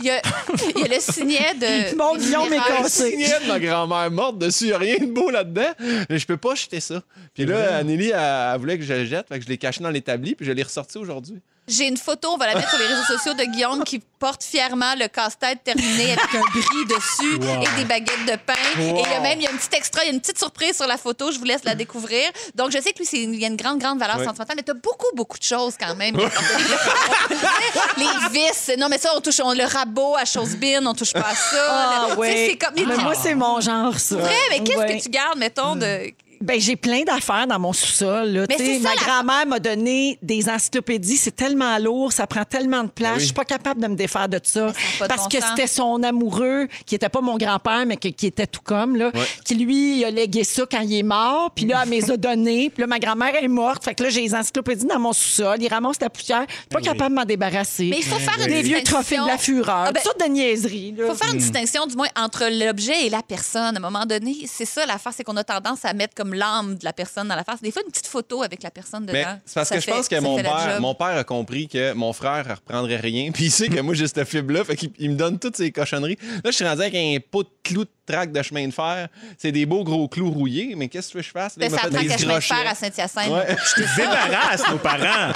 Il y a, il y a le signet de. Mon Guillaume est cassé. signet de ma grand-mère morte dessus. Il n'y a rien de beau là-dedans. Mais je peux pas jeter ça. Puis là, Anneli, elle, elle voulait que je le jette. Fait que je l'ai caché dans l'établi. Puis je l'ai ressorti aujourd'hui. J'ai une photo, on va la mettre sur les réseaux sociaux de Guillaume qui porte fièrement le casse-tête terminé avec un bris dessus Wow. et des baguettes de pain. Wow. Et il y a même il y a un petit extra, il y a une petite surprise sur la photo, je vous laisse la découvrir. Donc je sais que lui, il y a une grande, grande valeur Ouais. sentimentale, mais tu as beaucoup, beaucoup de choses quand même. les vis, non mais ça, on touche on, le rabot à Chosebin, on touche pas à ça. Ah, Tu sais, ouais. C'est comme... Mais moi, c'est mon genre, ça. vrai, mais qu'est-ce que tu gardes, mettons, de... Ben, j'ai plein d'affaires dans mon sous-sol. là. Mais Tu sais, c'est ça, ma la- grand-mère m'a donné des encyclopédies. C'est tellement lourd, ça prend tellement de place. Je suis pas capable de me défaire de ça. ça a pas de Parce bon que sens. c'était son amoureux, qui était pas mon grand-père, mais que- qui était tout comme, là, qui lui il a légué ça quand il est mort. Puis là, elle me les a donné. Puis là, ma grand-mère est morte. Fait que là, j'ai les encyclopédies dans mon sous-sol. Il ramasse la poussière. Je suis pas capable de m'en débarrasser. Mais il faut faire une Des vieux distinction. trophées de la fureur. Ah, ben, toutes sortes de niaiseries. là. Il faut faire une distinction, du moins, entre l'objet et la personne. À un moment donné, c'est ça l'affaire, c'est qu'on a tendance à mettre comme l'âme de la personne dans la face. Des fois, une petite photo avec la personne dedans. Mais c'est parce que je pense que mon père, mon père a compris que mon frère ne reprendrait rien. Puis il sait que moi, j'ai cette fibre-là. Fait qu'il il me donne toutes ces cochonneries. Là, je suis rendu avec un pot de clous de traque de chemin de fer. C'est des beaux gros clous rouillés. Mais qu'est-ce que tu veux que je fasse? Là, ça prend chemin de fer à Saint-Hyacinthe. Ouais. Débarrasse nos parents!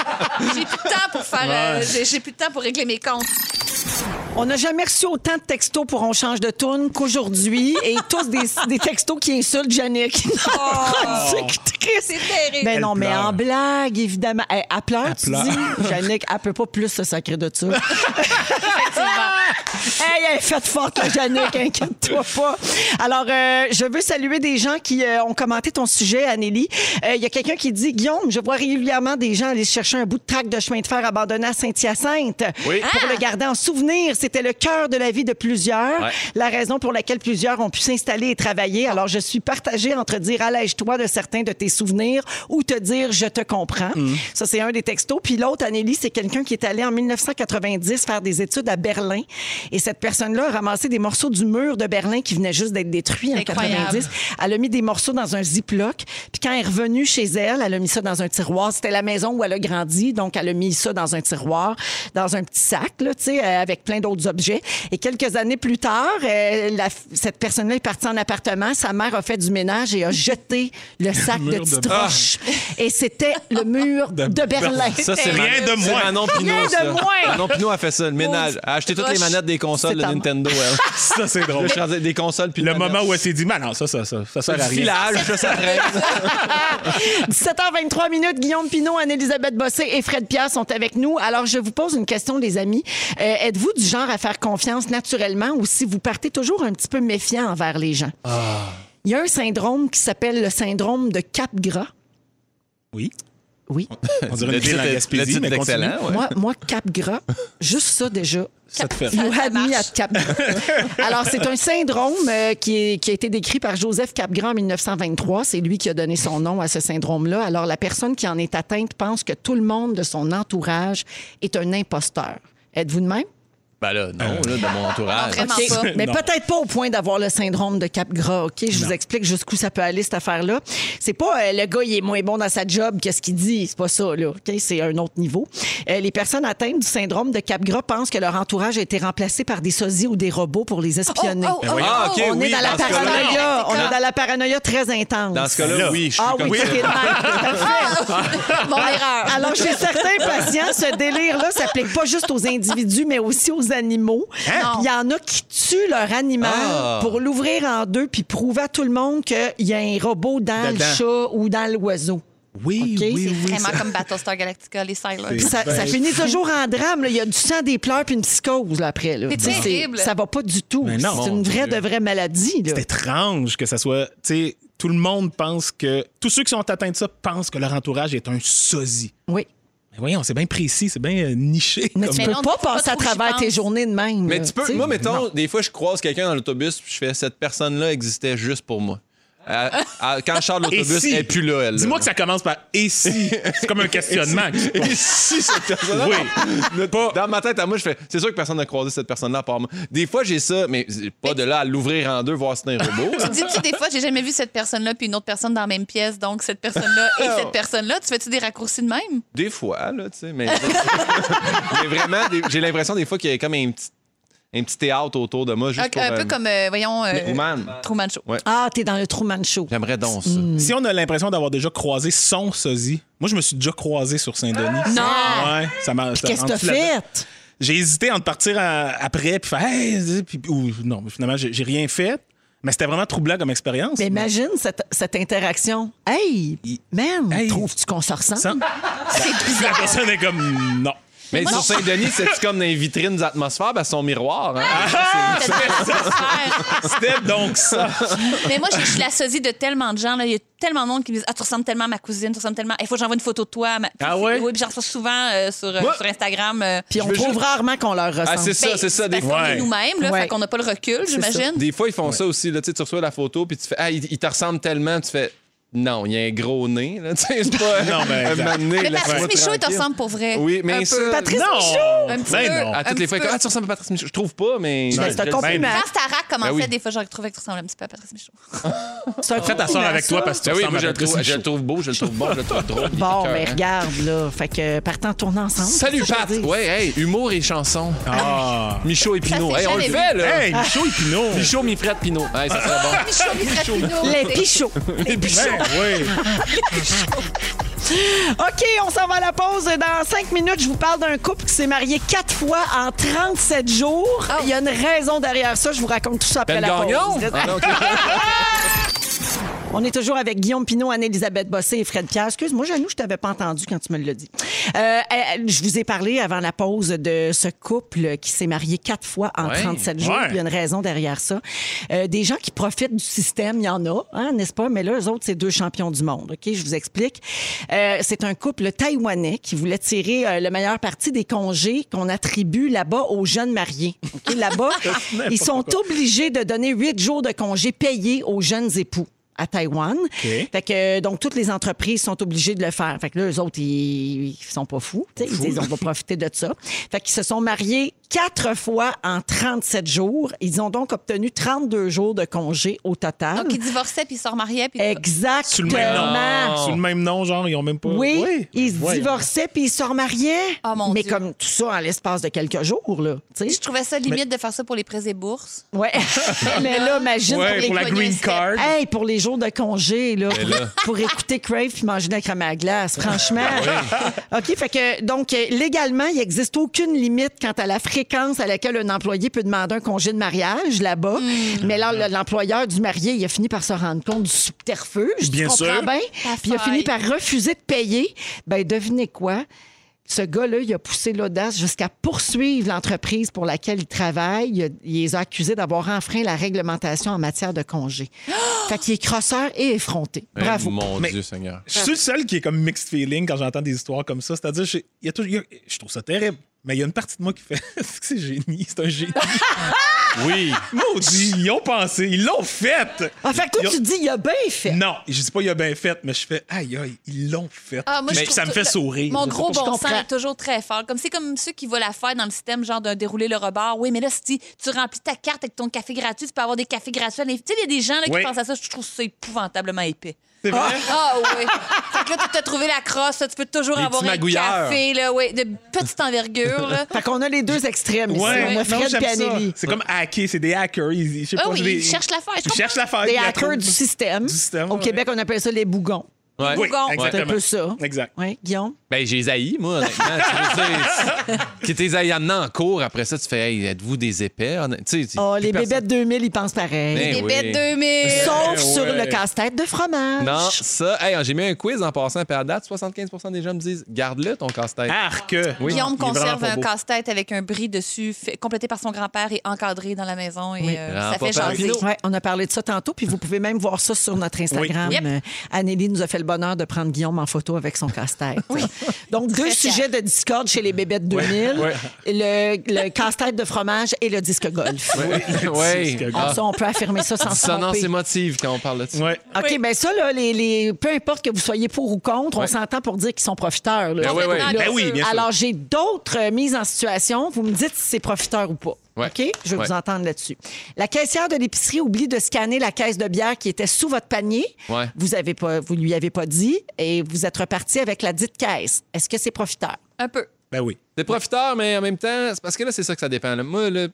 J'ai plus de temps pour faire. euh, J'ai plus de temps pour régler mes comptes. On n'a jamais reçu autant de textos pour On change de tourne qu'aujourd'hui et tous des, des textos qui insultent Jannick. C'est terrible. Ben non, mais pleure. en blague, évidemment. Elle, elle pleure, Elle tu pleure. dis? Jannick, elle peut pas plus se sacrer de ça. elle est faite forte, la Jannick, inquiète-toi pas. Alors, euh, je veux saluer des gens qui euh, ont commenté ton sujet, Anélie. Euh, Il y a quelqu'un qui dit, Guillaume, je vois régulièrement des gens aller chercher un bout de traque de chemin de fer abandonné à Saint-Hyacinthe Oui. pour le garder en souvenir. C'était le cœur de la vie de plusieurs, Ouais. la raison pour laquelle plusieurs ont pu s'installer et travailler. Alors, je suis partagée entre dire allège-toi de certains de tes souvenirs ou te dire je te comprends. Ça, c'est un des textos. Puis l'autre, Anélie, c'est quelqu'un qui est allé en 1990 faire des études à Berlin. Et cette personne personne-là a ramassé des morceaux du mur de Berlin qui venait juste d'être détruit en Incroyable. 90. Elle a mis des morceaux dans un ziploc. Puis quand elle est revenue chez elle, elle a mis ça dans un tiroir. C'était la maison où elle a grandi, donc elle a mis ça dans un tiroir, dans un petit sac, là, tu sais, euh, avec plein d'autres objets. Et quelques années plus tard, euh, la- cette personne-là est partie en appartement. Sa mère a fait du ménage et a jeté le sac de mur de- Titroche. Et c'était le mur de, Berlin. Ça, c'est Rien de moins. Manon Pinot, Rien de ça. moins. Manon Pinot a fait ça, le ménage. Elle a acheté toutes les manettes des consoles de C'est ta- Nintendo, elle. Ça, c'est drôle. je suis rendu- des consoles puis Le de moment où elle s'est dit, mais non, ça, ça, ça, ça sert à rien. filage, ça, ça traîne. 17h23 minutes, Guillaume Pinot, Anne-Élisabeth Bossé et Fred Pierre sont avec nous. Alors, je vous pose une question, les amis. Euh, Êtes-vous du genre à faire confiance naturellement ou si vous partez toujours un petit peu méfiant envers les gens? Il y a un syndrome qui s'appelle le syndrome de Cap-Gras. Oui. Oui. On dirait Le une ville en Gaspésie, mais excellent, ouais. Moi, moi Cap-Gras, juste ça déjà. Ça te fait You Cap-Gras. Alors, c'est un syndrome euh, qui, est- qui a été décrit par Joseph Capgras en 1923. C'est lui qui a donné son nom à ce syndrome-là. Alors, la personne qui en est atteinte pense que tout le monde de son entourage est un imposteur. Êtes-vous de même? Ben là, non, là, de mon entourage. Vraiment pas. Mais peut-être pas au point d'avoir le syndrome de Capgras. OK? Je vous explique jusqu'où ça peut aller, cette affaire-là. C'est pas euh, le gars, il est moins bon dans sa job, qu'est-ce qu'il dit. C'est pas ça, là. OK? C'est un autre niveau. Euh, les personnes atteintes du syndrome de Capgras pensent que leur entourage a été remplacé par des sosies ou des robots pour les espionner. Oh, oh, oh, Ah, OK, On oui, est dans la dans ce paranoïa. On D'accord. est dans la paranoïa très intense. Dans ce cas-là, Là. oui, je suis Ah comme oui, à fait. Mon erreur. Alors, chez certains patients, ce délire-là s'applique pas juste aux individus, mais aussi aux animaux. Puis Il y en a qui tuent leur animal Ah. pour l'ouvrir en deux puis prouver à tout le monde qu'il y a un robot dans le chat ou dans l'oiseau. Oui, oui, c'est oui. Vraiment ça- comme Battlestar Galactica, les Puis ça, ça finit toujours en drame. là. Il y a du sang, des pleurs puis une psychose là, après. là. C'est terrible. Ça va pas du tout. C'est une vraie Dieu. de vraie maladie. là. C'est étrange que ça soit. Tu sais, tout le monde pense que. Tous ceux qui sont atteints de ça pensent que leur entourage est un sosie. Oui. Mais voyons, c'est bien précis, c'est bien euh, niché. Mais comme- tu Mais peux non, pas passer à travers tes journées de même. Mais tu peux. Moi, mettons, des fois, je croise quelqu'un dans l'autobus puis je fais cette personne-là existait juste pour moi. Euh, euh, quand je sors de Et l'autobus, si? elle est plus là, elle. Dis-moi que ça commence par et si. C'est comme un questionnement. Et si cette personne-là. Oui. Dans ma tête, à moi, je fais. C'est sûr que personne n'a croisé cette personne-là à part moi. Des fois, j'ai ça, mais pas de là à l'ouvrir en deux, voir si c'est un robot. là. Dis-tu des fois, j'ai jamais vu cette personne-là puis une autre personne dans la même pièce, donc cette personne-là et cette personne-là, tu fais-tu des raccourcis de même? Des fois, là, tu sais, mais. mais vraiment, j'ai l'impression des fois qu'il y a comme un petit, un petit théâtre autour de moi. Juste Un, pour, un euh, peu comme, euh, voyons, euh, Truman. Truman Show. Ouais. Ah, t'es dans le Truman Show. J'aimerais donc ça. Si on a l'impression d'avoir déjà croisé son sosie, moi, je me suis déjà croisé sur Saint-Denis. Non! Ouais, ça m'a. ça Qu'est-ce que t'as fait? J'ai hésité entre partir à- après puis faire hey, puis, ou non, mais finalement j'ai rien fait. Mais c'était vraiment troublant comme expérience. Mais imagine cette, cette interaction. Hey, man, Hey. trouves-tu qu'on se ressemble? Ça- La personne est comme non. Mais moi, sur Saint-Denis, c'est-tu comme dans les vitrines d'atmosphère? Ben, son miroir. Hein? C'était super. C'était donc ça. Mais moi, je suis la sosie de tellement de gens. là. Il y a tellement de monde qui me disent Ah, tu ressembles tellement à ma cousine, tu ressembles tellement. Il faut que j'envoie une photo de toi. Ma- Ah ouais? Oui, puis j'en reçois souvent euh, sur, euh, sur Instagram. euh, Puis on trouve juste- rarement qu'on leur ressemble. Ah, c'est ça, c'est ça. Des fois, est Ouais. nous-mêmes, là, Ouais. fait qu'on n'a pas le recul, C'est j'imagine. des fois, ils font ça aussi. Là, tu sais, tu reçois la photo, puis tu fais Ah, il, il te ressemble tellement. Tu fais Non, il y a un gros nez. Là, c'est pas Non, ben, un Mais Patrice Michaud, il te ressemble pour vrai. Oui, mais Un ça- peu. Patrice non. Michaud! Un petit Ben peu. non. À un toutes les fois, ah, tu ressembles à Patrice Michaud. Je trouve pas, mais. Ben, je- c'est un je- compliment. Quand Starac commençait, Ben oui. des fois, j'ai trouvé que tu ressemblais un petit peu à Patrice Michaud. C'est un Fais ta soeur avec toi ça. parce que tu Ben oui, ressembles moi, à je trouve, je le trouve beau, je le trouve bon, je le trouve drôle. Bon, mais regarde, là. Fait que partant tourner ensemble. Salut, Pat. je. Ouais, hey, humour et chanson. Ah. Michaud et Pinot. Hey, on le fait, là. Hey, Michaud et Pinot. Michaud, mi-frette, Pinot. Hey, ça serait bon. Michaud, Michaud, Michaud. Les pichots. Les Pichots. Oui. OK, on s'en va à la pause. Dans cinq minutes, je vous parle d'un couple qui s'est marié quatre fois en 37 jours. Il y a une raison derrière ça. Je vous raconte tout ça après Ben la Gagnon. pause. Ah. On est toujours avec Guillaume Pinot, Anne-Élisabeth Bossé et Fred Pierre. Excuse-moi, Janou, je t'avais pas entendu quand tu me l'as dit. Euh, euh, je vous ai parlé avant la pause de ce couple qui s'est marié quatre fois en Ouais. 37 jours. Ouais. Il y a une raison derrière ça. Euh, des gens qui profitent du système, il y en a, hein, n'est-ce pas? Mais là, eux autres, c'est deux champions du monde. OK? Je vous explique. Euh, c'est un couple taïwanais qui voulait tirer euh, le meilleur parti des congés qu'on attribue là-bas aux jeunes mariés. Là-bas, ils sont obligés de donner huit jours de congés payés aux jeunes époux. À Taïwan. Fait que, donc, toutes les entreprises sont obligées de le faire. Fait que là, eux autres, ils, ils sont pas fous. Ils disent, on va profiter de ça. Fait qu'ils se sont mariés quatre fois en 37 jours. Ils ont donc obtenu 32 jours de congé au total. Donc, ils divorçaient puis ils se remariaient. Puis... Exactement. Sous le même nom. Sous le même nom, genre, ils ont même pas. Oui, ils se Ouais. divorçaient puis ils se remariaient. Oh, mon Mais Dieu. comme tout ça en l'espace de quelques jours, là. Je trouvais ça limite de faire ça pour les prêts et bourses. Ouais. Mais là, imagine Ouais, pour les pour la green card. Hey, pour les jours de congé, là, pour, là. pour écouter Crave puis manger de la crème à la glace, franchement. OK, fait que, donc, légalement, il n'existe aucune limite quant à la fréquence à laquelle un employé peut demander un congé de mariage là-bas. Hmm. Mais là, le- l'employeur du marié, il a fini par se rendre compte du subterfuge. Bien tu comprends sûr. bien? Puis il a fini par refuser de payer. Ben, devinez quoi? Ce gars-là, il a poussé l'audace jusqu'à poursuivre l'entreprise pour laquelle il travaille. Il, a- il les a accusés d'avoir enfreint la réglementation en matière de congé. fait qu'il est crosseur et effronté. Eh, Bravo. Mon Mais- Dieu Seigneur. Je suis le seul qui est comme mixed feeling quand j'entends des histoires comme ça. C'est-à-dire, je, il y a toujours- il y a- je trouve ça terrible. Mais il y a une partie de moi qui fait c'est génie, c'est un génie. Oui. Maudit, ils ont pensé, ils l'ont fait. Ah, fait toi, ont- tu dis, il a bien fait. Non, je dis pas il a bien fait, mais je fais aïe aïe, ils l'ont fait. Ah, moi, je mais ça me fait sourire. Mon gros bon sens est toujours très fort. Comme c'est comme ceux qui voient la faire dans le système, genre de dérouler le rebord. Oui, mais là, si tu remplis ta carte avec ton café gratuit, tu peux avoir des cafés gratuits. Tu sais, il y a des gens là, qui Oui. pensent à ça. Je trouve ça épouvantablement épais. C'est vrai? Ah oui. fait que là, tu t'as trouvé la crosse, là, tu peux toujours Les avoir un café, là, oui, de petite envergure. Là. Fait qu'on a les deux extrêmes ici. Ouais, On a Fred et. Anneli. C'est comme hacker, c'est des hackers. Ils, je sais Ah pas, oui, des- ils cherchent l'affaire. Ils cherchent l'affaire. Des hackers du système. Du système, Au ouais. Québec, on appelle ça les bougons. Ouais. Oui, Bougon. C'est un exactement. peu ça. Exact. Oui, Guillaume? Ben, j'ai haïs, moi, honnêtement. tu veux dire, qui t'es haïs en cours, après ça, tu fais, hey, êtes-vous des épais? Tu sais, Oh, plus les personne- bébêtes 2000, ils pensent pareil. Ben Les oui. bêtes 2000. Sauf Ouais. sur le casse-tête de fromage. Non, ça, hey, j'ai mis un quiz en passant, à date, 75% des gens me disent, garde-le, ton casse-tête. Arc. Oui. Guillaume Il est vraiment conserve pas un beau. casse-tête avec un bris dessus, fait- complété par son grand-père et encadré dans la maison. Et euh, Ah, ça fait papa, jaser. Ouais, on a parlé de ça tantôt, puis vous pouvez même voir ça sur notre Instagram. Oui. Yep. Euh, Anneli nous a fait le bonheur de prendre Guillaume en photo avec son casse-tête. Donc, deux sujets de discorde chez les bébêtes 2000, le, le casse-tête de fromage et le disque golf. Oui. C'est On, peut affirmer ça sans Dissonance tromper. émotive quand on parle de ça. Ouais. OK, Oui. bien ça, là, les, les- peu importe que vous soyez pour ou contre, on s'entend pour dire qu'ils sont profiteurs. là. Ben oui, oui. Ah, Ben oui, bien sûr. Alors, j'ai d'autres euh, mises en situation. Vous me dites si c'est profiteur ou pas. Ouais. OK? Je Ouais. vous entendre là-dessus. La caissière de l'épicerie oublie de scanner la caisse de bière qui était sous votre panier. Ouais. Vous avez pas, vous lui avez pas dit et vous êtes reparti avec la dite caisse. Est-ce que c'est profiteur? Un peu. Ben oui. C'est profiteur, mais en même temps, c'est parce que là, c'est ça que ça dépend. là. Moi, là,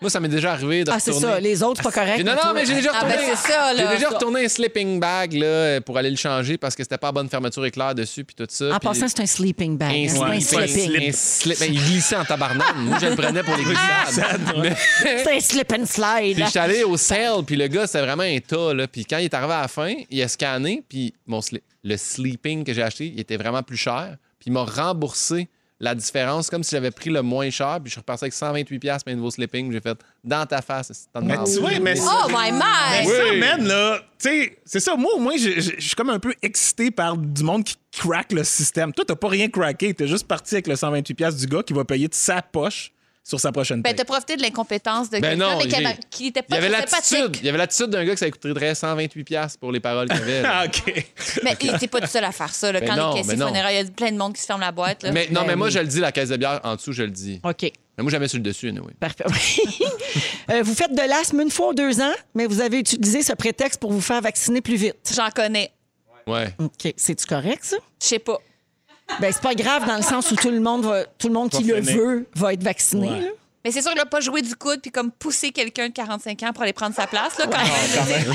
moi, ça m'est déjà arrivé de Ah, c'est retourner. ça. Les autres, pas correct. J'ai- Non, mais non, toi- mais j'ai déjà Ah, retourné. ben, c'est ça, là. J'ai déjà retourné un sleeping bag là, pour aller le changer parce que c'était pas à bonne fermeture éclair dessus puis tout ça. En puis- passant, c'est un sleeping bag. un hein, c'est pas un sleeping- slipping. un slip- ben, il glissait en tabarnak. Moi, je le prenais pour les glissades. Mais- C'est un slip and slide. Puis je suis allé au sale, puis le gars, c'était vraiment un tas. Là. Puis quand il est arrivé à la fin, il a scanné, puis mon sli- le sleeping que j'ai acheté, il était vraiment plus cher. Puis il m'a remboursé la différence, comme si j'avais pris le moins cher, puis je suis reparti avec 128$ piastres pour un nouveau sleeping. J'ai fait dans ta face, Mais tu vois, mais Oh my Mais my! ça, man, là, tu sais, c'est ça. Moi, au moins, je suis comme un peu excité par du monde qui crack le système. Toi, t'as pas rien craqué. T'es juste parti avec le 128$ piastres du gars qui va payer de sa poche sur sa prochaine Ben, t'as profité de l'incompétence de Ben quelqu'un, non, mais qui, j'ai- qui était Il y pas avait l'attitude. sympathique. Il y avait l'attitude d'un gars que ça coûterait 128$ piastres pour les paroles qu'il avait. là. Ah, OK. Mais il était pas tout seul à faire ça. Là. Ben Quand non, les caissiers ben non. funéraires, il y a plein de monde qui se ferme la boîte. Là. mais non, Ben mais moi, oui. je le dis, la caisse de bière, en dessous, je le dis. OK. Mais moi, jamais sur le dessus, anyway. Parfait. Euh, vous faites de l'asthme une fois ou deux ans, mais vous avez utilisé ce prétexte pour vous faire vacciner plus vite. J'en connais. Ouais. OK. C'est-tu correct, ça? Je sais pas. Ben, c'est pas grave dans le sens où tout le monde, va, tout le monde qui le finir. veut va être vacciné. Ouais. là. Mais c'est sûr qu'il n'a pas joué du coude puis comme pousser quelqu'un de 45 ans pour aller prendre sa place. Là, quand Ah, même.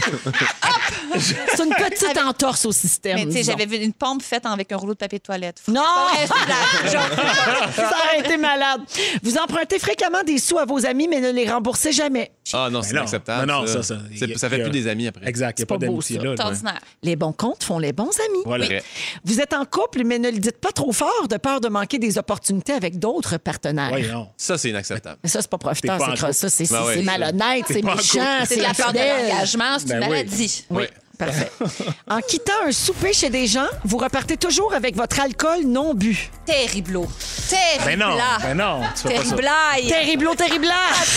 C'est une petite entorse au système. Mais tu sais, j'avais vu une pompe faite avec un rouleau de papier de toilette. Non! C'est Ça aurait été malade. Vous empruntez fréquemment des sous à vos amis, mais ne les remboursez jamais. Ah non, c'est non. inacceptable. Non, ça, ça, ça- C'est- fait plus des amis après. Exact. Il n'y a pas pas beau, d'amitié ça. là. c'est. Les bons comptes font les bons amis. Vous êtes en couple, mais ne le dites pas trop fort de peur de manquer des opportunités avec d'autres partenaires. Voyons. Ça, c'est inacceptable. Mais ça, c'est pas pas c'est en cross. Ça, c'est Ben c'est ouais, malhonnête, c'est méchant, C'est la peur de l'engagement, c'est une Ben oui. maladie. Oui. Parfait. En quittant un souper chez des gens, vous repartez toujours avec votre alcool non bu. Terriblo. Ben Terrible. non, ben non. Terrible. Terriblo, terrible.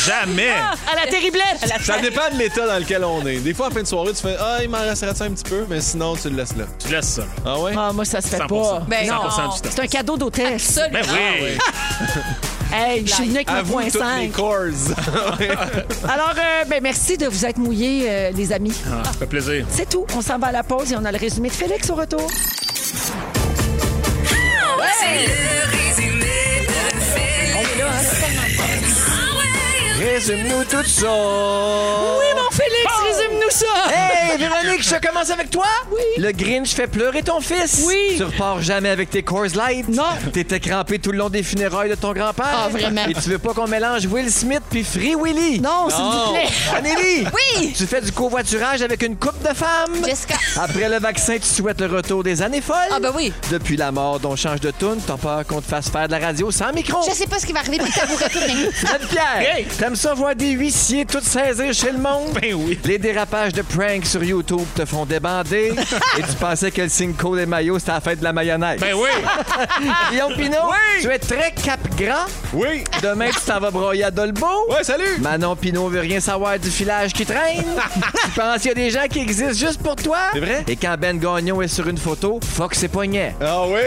Jamais. À la terriblette. Ça dépend de l'état dans lequel on est. Des fois, en fin de soirée, tu fais Ah, il m'en resterait ça un petit peu, mais sinon, tu le laisses là. Tu laisses ça. Ah ouais? Ah, moi, ça se fait 100%. pas. Ben 100% non. du temps. C'est un cadeau d'hôtesse. Absolument. Ben oui. Hey, je suis venue avec mon Avoue point toutes les 5. cores. Alors, euh, ben, merci de vous être mouillés, euh, les amis. Ah, ça fait plaisir. C'est tout. On s'en va à la pause et on a le résumé de Félix au retour. C'est le résumé de Félix. Résume-nous tout ça. Oui, mon Félix, résume-nous ça. Hey, Véronique, je commence avec toi? Oui. Le Grinch fait pleurer ton fils. Oui. Tu repars jamais avec tes Coors Light. Non. T'étais crampé tout le long des funérailles de ton grand-père. Ah, vraiment? Et tu veux pas qu'on mélange Will Smith puis Free Willy? Non, s'il vous plaît. Anneli! Oui. Tu fais du covoiturage avec une coupe de femmes. Jessica. Après le vaccin, tu souhaites le retour des années folles. Ah, ben oui. Depuis la mort dont change de tune, t'as peur qu'on te fasse faire de la radio sans micro. Je sais pas ce qui va arriver, puis tabouret plus rien. Pierre, Hey! t'aimes ça voir des huissiers tout saisir chez le monde? Ben oui. Les dérapages de prank sur YouTube te font débander et tu pensais que le Cinco des maillots, c'était la fête de la mayonnaise. Ben oui. Guillaume Pinot, Oui! tu es très cap-gras. Oui. Demain, tu t'en vas broyer à Dolbeau. Ouais, salut. Manon Pinot veut rien savoir du filage qui traîne. tu penses qu'il y a des gens qui existent juste pour toi? C'est vrai? Et quand Ben Gagnon est sur une photo, fuck ses poignets. Ah oui.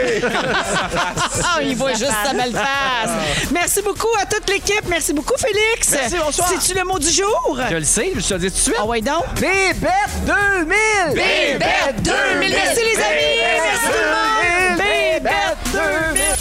Ah, il voit juste sa belle face. Merci beaucoup à toute l'équipe. Merci beaucoup, Félix. Merci, bonsoir. C'est-tu le mot du jour? Je le sais, je te le dis tout de suite. Ah ouais donc? Bébête 2000! Bébête 2000! Merci les amis! Merci tout le monde! Bébête 2000!